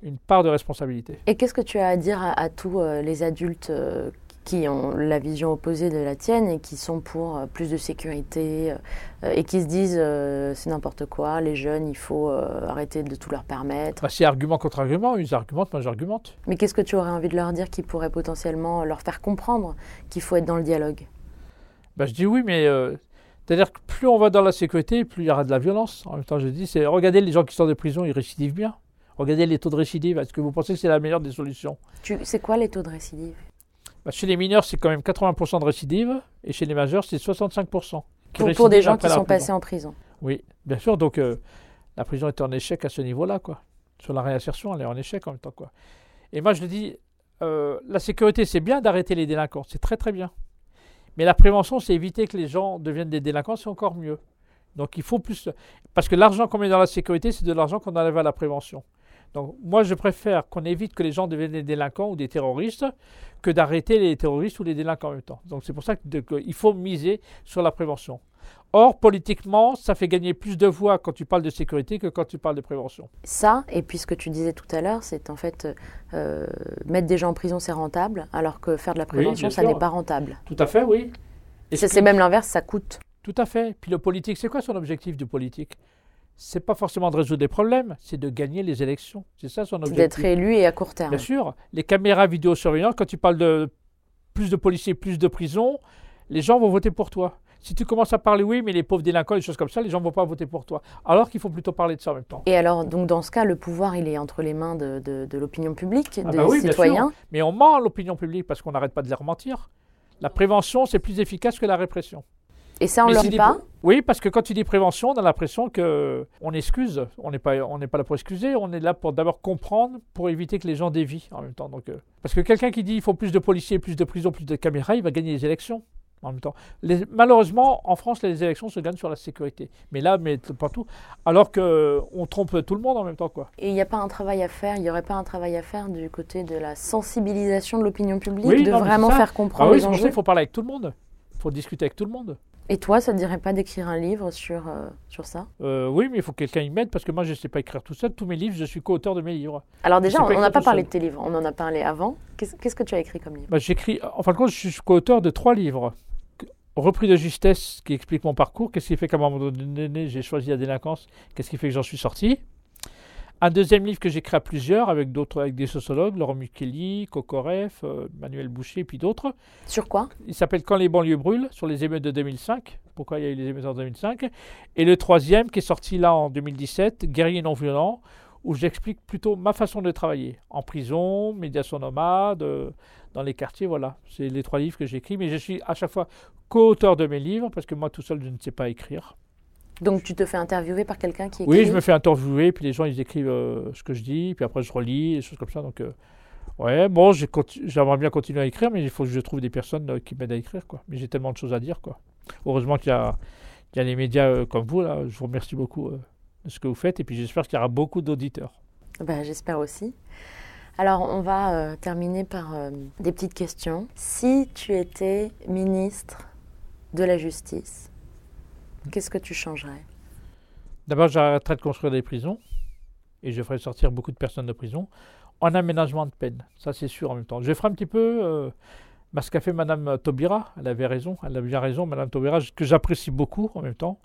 Speaker 8: une part de responsabilité.
Speaker 2: Et qu'est-ce que tu as à dire à, à tous euh, les adultes euh, qui ont la vision opposée de la tienne et qui sont pour euh, plus de sécurité euh, et qui se disent euh, c'est n'importe quoi, les jeunes, il faut arrêter de tout leur permettre.
Speaker 8: Bah, c'est argument contre argument. Ils argumentent, moi j'argumente.
Speaker 2: Mais qu'est-ce que tu aurais envie de leur dire qui pourrait potentiellement leur faire comprendre qu'il faut être dans le dialogue?
Speaker 8: Bah, je dis oui, mais c'est-à-dire que plus on va dans la sécurité, plus il y aura de la violence. En même temps, je dis, c'est regardez les gens qui sortent de prison, ils récidivent bien. Regardez les taux de récidive. Est-ce que vous pensez que c'est la meilleure des solutions?
Speaker 2: C'est quoi les taux de récidive?
Speaker 8: Bah, Chez les mineurs, c'est quand même 80% de récidive, et chez les majeurs, c'est 65%. qui
Speaker 2: pour, des gens qui sont passés en prison.
Speaker 8: Oui, bien sûr. Donc, euh, la prison est en échec à ce niveau-là, quoi. Sur la réinsertion, elle est en échec en même temps, quoi. Et moi, je le dis, euh, la sécurité, c'est bien d'arrêter les délinquants, c'est très très bien. Mais la prévention, c'est éviter que les gens deviennent des délinquants, c'est encore mieux. Donc il faut plus. Parce que l'argent qu'on met dans la sécurité, c'est de l'argent qu'on enlève à la prévention. Donc moi, je préfère qu'on évite que les gens deviennent des délinquants ou des terroristes que d'arrêter les terroristes ou les délinquants en même temps. Donc c'est pour ça qu'il faut miser sur la prévention. Or, politiquement, ça fait gagner plus de voix quand tu parles de sécurité que quand tu parles de prévention.
Speaker 2: Ça, et puis ce que tu disais tout à l'heure, c'est en fait euh, mettre des gens en prison, c'est rentable, alors que faire de la prévention, ça n'est pas rentable.
Speaker 8: Tout à fait, oui. Et
Speaker 2: C'est
Speaker 8: ce
Speaker 2: c'est
Speaker 8: que-
Speaker 2: même l'inverse, ça coûte.
Speaker 8: Tout à fait. Puis le politique, c'est quoi son objectif du politique? C'est pas forcément de résoudre des problèmes, c'est de gagner les élections. C'est ça son objectif.
Speaker 2: D'être élu et à court terme.
Speaker 8: Bien sûr, les caméras vidéosurveillance, quand tu parles de plus de policiers, plus de prisons, les gens vont voter pour toi. Si tu commences à parler, oui, mais les pauvres délinquants, des choses comme ça, les gens ne vont pas voter pour toi. Alors qu'il faut plutôt parler de ça en même temps.
Speaker 2: Et alors, donc dans ce cas, le pouvoir, il est entre les mains de, de- de l'opinion publique,
Speaker 8: Ah
Speaker 2: des
Speaker 8: bah oui, bien
Speaker 2: citoyens.
Speaker 8: sûr. Mais on ment à l'opinion publique parce qu'on n'arrête pas de les rementir. La prévention, c'est plus efficace que la répression.
Speaker 2: Et ça, on leur pas.
Speaker 8: Oui, parce que quand tu dis prévention, on a l'impression que on excuse. On n'est pas, on n'est pas là pour excuser. On est là pour d'abord comprendre, pour éviter que les gens dévient en même temps. Donc, euh, parce que quelqu'un qui dit il faut plus de policiers, plus de prisons, plus de caméras, il va gagner les élections en même temps. Les- malheureusement, en France, les élections se gagnent sur la sécurité. Mais là, mais partout. Alors que euh, on trompe tout le monde en même temps, quoi.
Speaker 2: Et il n'y a pas un travail à faire, il n'y aurait pas un travail à faire du côté de la sensibilisation de l'opinion publique,
Speaker 8: Oui,
Speaker 2: de
Speaker 8: non,
Speaker 2: vraiment faire
Speaker 8: Ah
Speaker 2: comprendre
Speaker 8: oui,
Speaker 2: les
Speaker 8: c'est pour ça qu'il faut parler avec tout le monde. Il faut discuter avec tout le monde.
Speaker 2: Et toi, ça ne dirait pas d'écrire un livre sur, euh, sur ça?
Speaker 8: Euh, oui, mais il faut que quelqu'un y m'aide parce que moi, je ne sais pas écrire tout seul. Tous mes livres, je suis co-auteur de mes livres.
Speaker 2: Alors déjà, on n'a pas parlé
Speaker 8: seul.
Speaker 2: de tes livres, on en a parlé avant. Qu'est-ce qu'est-ce que tu as écrit comme livre?
Speaker 8: Bah, J'écris, en fin de compte, je suis co-auteur de trois livres. Repris de justesse, qui explique mon parcours, qu'est-ce qui fait qu'à un moment donné, j'ai choisi la délinquance, qu'est-ce qui fait que j'en suis sorti? Un deuxième livre que j'écris à plusieurs, avec d'autres, avec des sociologues, Laurent Mukeli, Kokoreff, euh, Manuel Boucher, puis d'autres.
Speaker 2: Sur quoi?
Speaker 8: Il s'appelle Quand les banlieues brûlent, sur les émeutes de 2005. Pourquoi il y a eu les émeutes en 2005 Et le troisième, qui est sorti là en 2017, Guerrier non violent, où j'explique plutôt ma façon de travailler. En prison, médiation nomade, euh, dans les quartiers, voilà. C'est les trois livres que j'écris, mais je suis à chaque fois co-auteur de mes livres, parce que moi tout seul, je ne sais pas écrire.
Speaker 2: Donc tu te fais interviewer par quelqu'un qui écrit
Speaker 8: Oui, je me fais interviewer, puis les gens, ils écrivent euh, ce que je dis, puis après je relis, des choses comme ça. Donc, euh, ouais, bon, j'aimerais bien continuer à écrire, mais il faut que je trouve des personnes euh, qui m'aident à écrire, quoi. Mais j'ai tellement de choses à dire, quoi. Heureusement qu'il y a, il y a les médias comme vous, là. Je vous remercie beaucoup de ce que vous faites, et puis j'espère qu'il y aura beaucoup d'auditeurs.
Speaker 2: Ben, J'espère aussi. Alors, on va terminer par des petites questions. Si tu étais ministre de la Justice, qu'est-ce que tu changerais?
Speaker 8: D'abord, j'arrêterai de construire des prisons, et je ferai sortir beaucoup de personnes de prison, en aménagement de peine. Ça, c'est sûr en même temps. Je ferai un petit peu euh, bah, ce qu'a fait Madame Taubira. Elle avait raison, elle a bien raison, Madame Taubira, que j'apprécie beaucoup en même temps.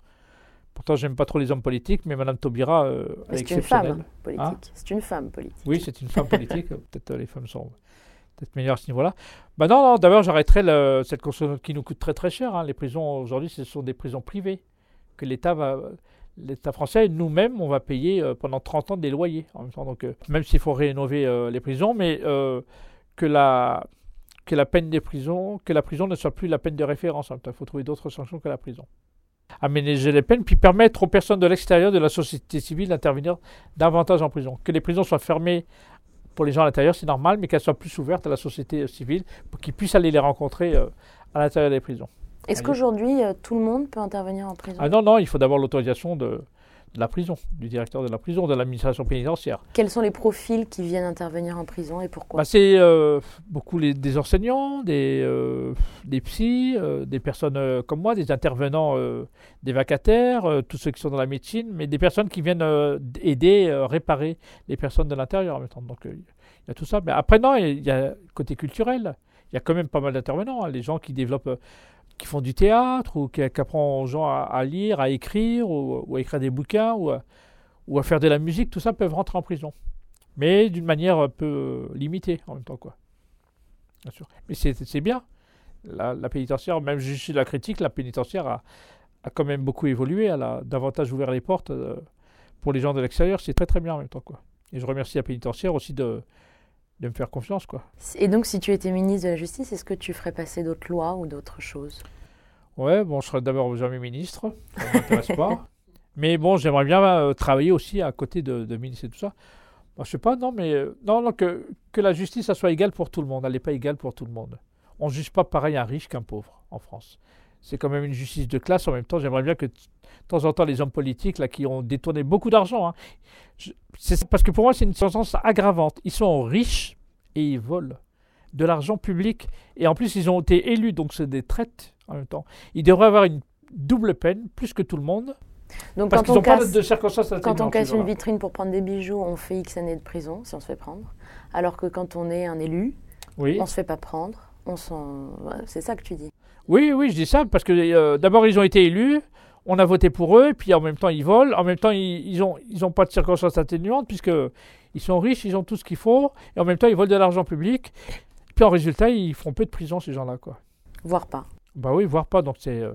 Speaker 8: Pourtant, j'aime pas trop les hommes politiques, mais Madame Taubira, euh,
Speaker 2: Mais
Speaker 8: est
Speaker 2: C'est une femme politique.
Speaker 8: Hein?
Speaker 2: C'est une femme politique.
Speaker 8: Oui, c'est une femme politique. Peut-être euh, les femmes sont peut-être meilleures à ce niveau-là. Bah non, non, d'abord, j'arrêterai cette construction qui nous coûte très très cher. hein. Les prisons, aujourd'hui, ce sont des prisons privées que l'État va. L'État français, nous-mêmes, on va payer euh, pendant 30 ans des loyers en même temps. Donc, euh, même s'il faut rénover euh, les prisons, mais que la que la peine des prisons, que la prison ne soit plus la peine de référence. Il faut trouver d'autres sanctions que la prison. Aménager les peines, puis permettre aux personnes de l'extérieur de la société civile d'intervenir davantage en prison. Que les prisons soient fermées pour les gens à l'intérieur, c'est normal, mais qu'elles soient plus ouvertes à la société civile pour qu'ils puissent aller les rencontrer à l'intérieur des prisons.
Speaker 2: Est-ce qu'aujourd'hui, euh, tout le monde peut intervenir en prison?
Speaker 8: Ah non, non, il faut d'abord l'autorisation de, de la prison, du directeur de la prison, de l'administration pénitentiaire.
Speaker 2: Quels sont les profils qui viennent intervenir en prison et pourquoi?
Speaker 8: Bah, c'est euh, beaucoup les, des enseignants, des, euh, des psys, euh, des personnes comme moi, des intervenants, des vacataires, tous ceux qui sont dans la médecine, mais des personnes qui viennent aider, réparer les personnes de l'intérieur en même temps. Donc il y a tout ça. Mais après, non, il y a le côté culturel. Il y a quand même pas mal d'intervenants, hein, les gens qui développent, qui font du théâtre ou qui, qui aux gens à, lire, à écrire ou, à écrire des bouquins ou à, faire de la musique, tout ça peuvent rentrer en prison mais d'une manière un peu limitée en même temps, quoi. Bien sûr. Mais c'est bien. La, la pénitentiaire, même de la critique, la pénitentiaire a, a quand même beaucoup évolué. Elle a davantage ouvert les portes euh, pour les gens de l'extérieur. C'est très très bien en même temps, quoi. Et je remercie la pénitentiaire aussi de, de me faire confiance, quoi.
Speaker 2: Et donc, si tu étais ministre de la Justice, est-ce que tu ferais passer d'autres lois ou d'autres choses?
Speaker 8: Ouais, bon, je serai d'abord jamais ministre, ça ne m'intéresse pas. Mais bon, j'aimerais bien euh, travailler aussi à côté de, de ministre et tout ça. Moi, je sais pas, non, mais euh, non, non, que, que la justice, ça soit égale pour tout le monde. Elle n'est pas égale pour tout le monde. On ne juge pas pareil un riche qu'un pauvre en France. C'est quand même une justice de classe. En même temps, j'aimerais bien que de temps en temps, les hommes politiques là, qui ont détourné beaucoup d'argent, hein, je- c'est parce que pour moi, c'est une sentence aggravante. Ils sont riches et ils volent de l'argent public. Et en plus, ils ont été élus, donc c'est des traites en même temps. Ils devraient avoir une double peine, plus que tout le monde,
Speaker 2: Donc
Speaker 8: parce
Speaker 2: quand
Speaker 8: qu'ils
Speaker 2: on,
Speaker 8: n'ont pas
Speaker 2: casse,
Speaker 8: de circonstances
Speaker 2: quand on casse une vitrine pour prendre des bijoux, on fait X années de prison si on se fait prendre. Alors que quand on est un élu,
Speaker 8: Oui.
Speaker 2: on se fait pas prendre. On s'en... C'est ça que tu dis.
Speaker 8: Oui, oui, je dis ça parce que euh, d'abord ils ont été élus, on a voté pour eux, et puis en même temps ils volent, en même temps ils ils ont ils ont pas de circonstances atténuantes puisque ils sont riches, ils ont tout ce qu'il faut, et en même temps ils volent de l'argent public. Puis en résultat ils font peu de prison ces gens-là quoi.
Speaker 2: Voire pas.
Speaker 8: Bah oui, voire pas. Donc c'est. euh,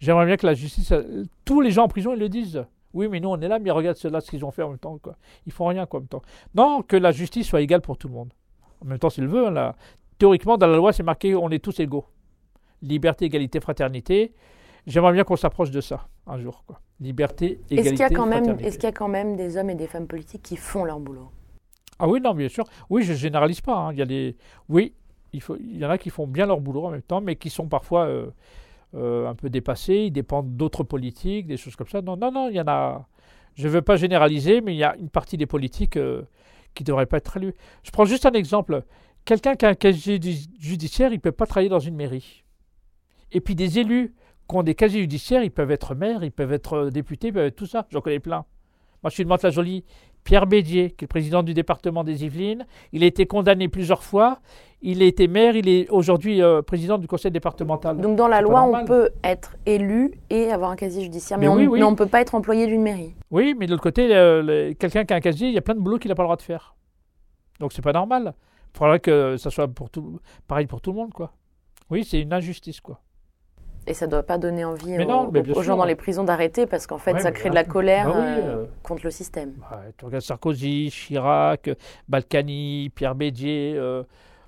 Speaker 8: J'aimerais bien que la justice. euh, tous les gens en prison ils le disent. Oui, mais nous on est là, mais regarde ceux-là ce qu'ils ont fait en même temps quoi. Ils font rien quoi en même temps. Non, que la justice soit égale pour tout le monde. En même temps s'ils le veulent. hein, là. Théoriquement dans la loi c'est marqué on est tous égaux. Liberté, égalité, fraternité. J'aimerais bien qu'on s'approche de ça un jour quoi. Liberté,
Speaker 2: Est-ce
Speaker 8: égalité,
Speaker 2: qu'il y, a quand même,
Speaker 8: fraternité.
Speaker 2: est-ce qu'il y a quand même des hommes et des femmes politiques qui font leur boulot?
Speaker 8: Ah oui, non, bien sûr. Oui, je généralise pas. hein. Il y a des. Oui, il, faut... il y en a qui font bien leur boulot en même temps, mais qui sont parfois euh, euh, un peu dépassés. Ils dépendent d'autres politiques, des choses comme ça. Non, non, non, il y en a. Je ne veux pas généraliser, mais il y a une partie des politiques euh, qui ne devraient pas être élus. Je prends juste un exemple. Quelqu'un qui a un casier judiciaire, il ne peut pas travailler dans une mairie. Et puis des élus qui ont des casiers judiciaires, ils peuvent être maires, ils peuvent être euh, députés, ils peuvent être tout ça. J'en connais plein. Moi, je suis de Mantes-la-Jolie. Pierre Bédier, qui est le président du département des Yvelines, il a été condamné plusieurs fois. Il a été maire, il est aujourd'hui euh, président du conseil départemental.
Speaker 2: Donc dans la loi, on peut être élu et avoir un casier judiciaire, mais,
Speaker 8: Mais
Speaker 2: on
Speaker 8: oui, oui.
Speaker 2: mais on ne peut pas être employé d'une mairie.
Speaker 8: Oui, mais de l'autre côté, euh, quelqu'un qui a un casier, il y a plein de boulot qu'il n'a pas le droit de faire. Donc c'est pas normal. Il faudrait que ça soit pour tout, pareil pour tout le monde, quoi. Oui, c'est une injustice, quoi.
Speaker 2: Et ça ne doit pas donner envie
Speaker 8: Mais
Speaker 2: aux,
Speaker 8: mais
Speaker 2: gens dans les prisons d'arrêter parce qu'en fait,
Speaker 8: Ouais,
Speaker 2: ça crée de la colère
Speaker 8: Bah oui,
Speaker 2: euh,
Speaker 8: euh.
Speaker 2: contre le système.
Speaker 8: Bah, tu regardes Sarkozy, Chirac, Balkany, Pierre Bédier, euh,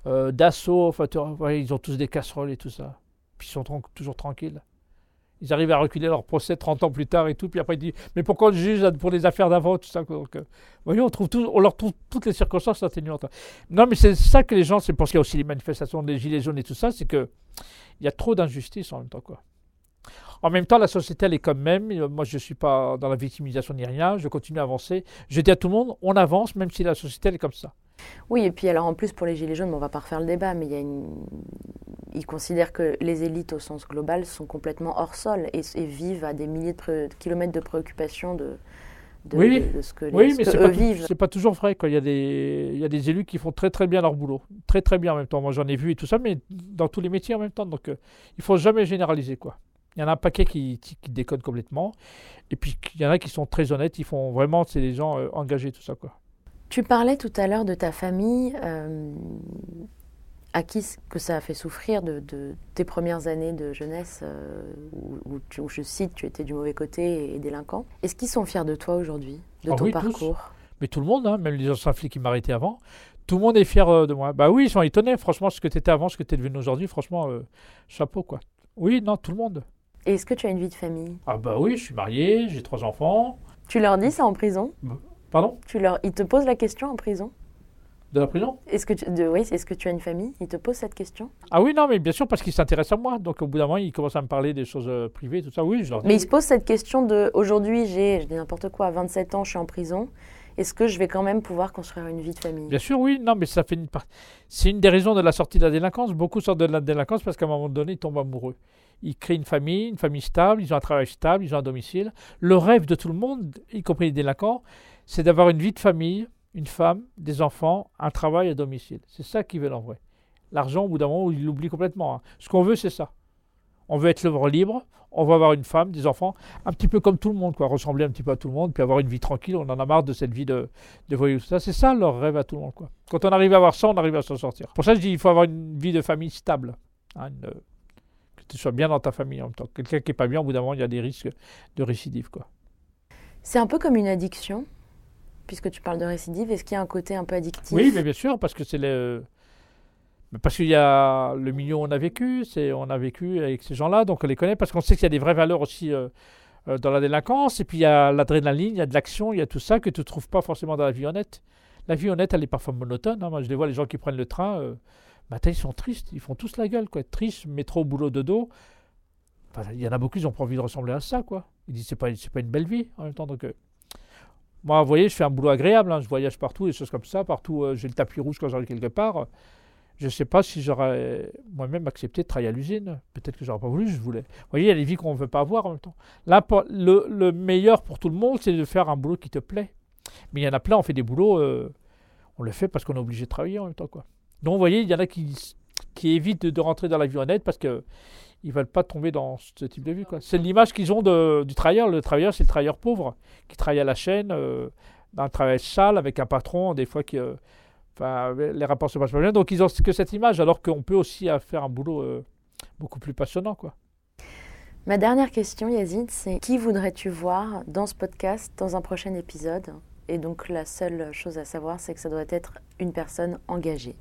Speaker 8: euh, Dassault, enfin, ils ont tous des casseroles et tout ça. Puis ils sont toujours tranquilles. Ils arrivent à reculer leur procès 30 ans plus tard et tout, puis après ils disent Mais pourquoi le juge pour les affaires d'avant tout ça Donc, euh, voyez, on, trouve on leur trouve toutes les circonstances atténuantes. Non, mais c'est ça que les gens, c'est pour qu'il y a aussi les manifestations des Gilets jaunes et tout ça, c'est que il y a trop d'injustice en même temps. quoi. En même temps, la société, elle est comme même. Moi, je ne suis pas dans la victimisation ni rien. Je continue à avancer. Je dis à tout le monde, on avance, même si la société, elle est comme ça.
Speaker 2: Oui, et puis alors en plus pour les Gilets jaunes, on va pas refaire le débat, mais il y a une... ils considèrent que les élites au sens global sont complètement hors sol et, et vivent à des milliers de pré- kilomètres de préoccupation de, de,
Speaker 8: Oui.
Speaker 2: de- de ce que, les-
Speaker 8: Oui,
Speaker 2: ce
Speaker 8: mais
Speaker 2: que
Speaker 8: c'est
Speaker 2: eux
Speaker 8: pas,
Speaker 2: vivent.
Speaker 8: c'est pas toujours vrai. Quoi. Il, y a des, il y a des élus qui font très très bien leur boulot. Très très bien en même temps. Moi, j'en ai vu et tout ça, mais dans tous les métiers en même temps. Donc, euh, il faut jamais généraliser. quoi. Il y en a un paquet qui, qui, qui déconnent complètement. Et puis, il y en a qui sont très honnêtes. Ils font vraiment, c'est des gens euh, engagés, tout ça. quoi.
Speaker 2: Tu parlais tout à l'heure de ta famille, euh, à qui que ça a fait souffrir de, de tes premières années de jeunesse, euh, où, où tu- où je cite, tu étais du mauvais côté et délinquant. Est-ce qu'ils sont fiers de toi aujourd'hui, de
Speaker 8: Ah
Speaker 2: ton
Speaker 8: oui, tous.
Speaker 2: parcours?
Speaker 8: Mais tout le monde, hein, même les anciens flics qui m'arrêtaient avant, tout le monde est fier euh, de moi. Bah oui, ils sont étonnés. Franchement, ce que tu étais avant, ce que tu es devenu aujourd'hui, franchement, euh, chapeau, quoi. Oui, non, tout le monde.
Speaker 2: Et est-ce que tu as une vie de famille?
Speaker 8: Ah bah oui, je suis marié, j'ai trois enfants.
Speaker 2: Tu leur dis ça en prison?
Speaker 8: Pardon?
Speaker 2: Tu leur, Ils te posent la question en prison?
Speaker 8: De la prison
Speaker 2: Est-ce que, tu, de, oui, est-ce que tu as une famille Ils te posent cette question?
Speaker 8: Ah oui, non, mais bien sûr, parce qu'ils s'intéressent à moi. Donc au bout d'un moment, ils commencent à me parler des choses euh, privées, tout ça. Oui, je leur dis.
Speaker 2: Mais ils
Speaker 8: oui.
Speaker 2: se posent cette question de aujourd'hui, j'ai, je dis n'importe quoi, à 27 ans, je suis en prison. Est-ce que je vais quand même pouvoir construire une vie de famille?
Speaker 8: Bien sûr, oui, non, mais ça fait une part... C'est une des raisons de la sortie de la délinquance. Beaucoup sortent de la délinquance parce qu'à un moment donné, ils tombent amoureux. Ils créent une famille, une famille stable, ils ont un travail stable, ils ont un domicile. Le rêve de tout le monde, y compris les délinquants, c'est d'avoir une vie de famille, une femme, des enfants, un travail à domicile. C'est ça qu'ils veulent en. L'argent, au bout d'un moment, ils l'oublient complètement. hein. Ce qu'on veut, c'est ça. On veut être libre, on veut avoir une femme, des enfants, un petit peu comme tout le monde, quoi, ressembler un petit peu à tout le monde, puis avoir une vie tranquille. On en a marre de cette vie de, de voyous, tout ça. C'est ça leur rêve à tout le monde, quoi. Quand on arrive à avoir ça, on arrive à s'en sortir. Pour ça, je dis, il faut avoir une vie de famille stable. hein, que tu sois bien dans ta famille en même temps. Quelqu'un qui n'est pas bien, au bout d'un moment, il y a des risques de récidive.
Speaker 2: C'est un peu comme une addiction, puisque tu parles de récidive. Est-ce qu'il y a un côté un peu addictif
Speaker 8: Oui, mais bien sûr, parce que c'est le. Parce qu'il y a le milieu où on a vécu, on a vécu avec ces gens-là, donc on les connaît, parce qu'on sait qu'il y a des vraies valeurs aussi euh, euh, dans la délinquance, et puis il y a l'adrénaline, il y a de l'action, il y a tout ça que tu ne trouves pas forcément dans la vie honnête. la vie honnête, elle est parfois monotone. hein. Moi, je les vois, les gens qui prennent le train, euh, matin, ils sont tristes, ils font tous la gueule, quoi. Tristes, métro, boulot, dodo. Enfin, il y en a beaucoup, ils n'ont pas envie de ressembler à ça, quoi. Ils disent, c'est pas, pas une belle vie, en même temps. Moi, vous voyez, je fais un boulot agréable, hein. je voyage partout, des choses comme ça. Partout, euh, j'ai le tapis rouge quand j'arrive quelque part. Je ne sais pas si j'aurais moi-même accepté de travailler à l'usine. Peut-être que j'aurais pas voulu, je voulais. Vous voyez, il y a des vies qu'on ne veut pas avoir en même temps. Le, le meilleur pour tout le monde, c'est de faire un boulot qui te plaît. Mais il y en a plein, on fait des boulots, euh, on le fait parce qu'on est obligé de travailler en même temps. Quoi. Donc, vous voyez, il y en a qui, évitent de, de rentrer dans la vie honnête parce qu'ils ne veulent pas tomber dans ce type de vie. quoi. C'est l'image qu'ils ont de- du travailleur. Le travailleur, c'est le travailleur pauvre qui travaille à la chaîne, euh, dans un travail sale, avec un patron, des fois qui. euh, Enfin, les rapports se passent pas bien. Donc, ils ont que cette image, alors qu'on peut aussi faire un boulot euh, beaucoup plus passionnant. Quoi.
Speaker 2: Ma dernière question, Yazid, c'est qui voudrais-tu voir dans ce podcast, dans un prochain épisode? Et donc la seule chose à savoir, c'est que ça doit être une personne engagée.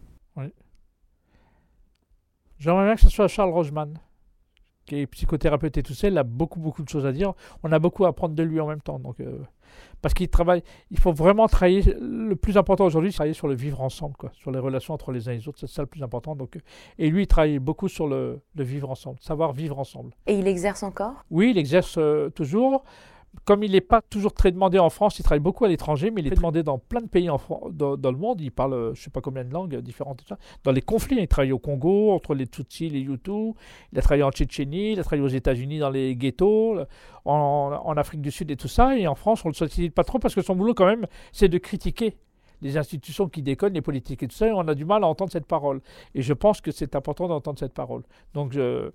Speaker 8: J'aimerais bien que ce soit Charles Roseman, qui est psychothérapeute et tout ça. Il a beaucoup, beaucoup de choses à dire. On a beaucoup à apprendre de lui en même temps. Donc, euh, parce qu'il travaille, il faut vraiment travailler. Le plus important aujourd'hui, c'est travailler sur le vivre ensemble, quoi, sur les relations entre les uns et les autres. C'est ça le plus important. Donc, euh, et lui, il travaille beaucoup sur le, le vivre ensemble, savoir vivre ensemble.
Speaker 2: Et il exerce encore?
Speaker 8: Oui, il exerce euh, toujours. Comme il n'est pas toujours très demandé en France, il travaille beaucoup à l'étranger, mais il est demandé dans plein de pays en dans, dans le monde. Il parle, euh, je ne sais pas combien de langues différentes. et. Dans les conflits, il travaille au Congo, entre les Tutsis, les Hutus. Il a travaillé en Tchétchénie, il a travaillé aux États-Unis dans les ghettos, en, en Afrique du Sud et tout ça. Et en France, on ne le sollicite pas trop parce que son boulot, quand même, c'est de critiquer les institutions qui déconnent, les politiques et tout ça. Et on a du mal à entendre cette parole. Et je pense que c'est important d'entendre cette parole. Donc, je.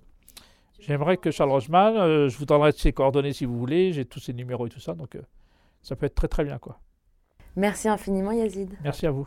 Speaker 8: J'aimerais que Charles Roseman, euh, je vous donnerai ses coordonnées si vous voulez, j'ai tous ses numéros et tout ça, donc euh, ça peut être très très bien quoi.
Speaker 2: Merci infiniment, Yazid.
Speaker 8: Merci à vous.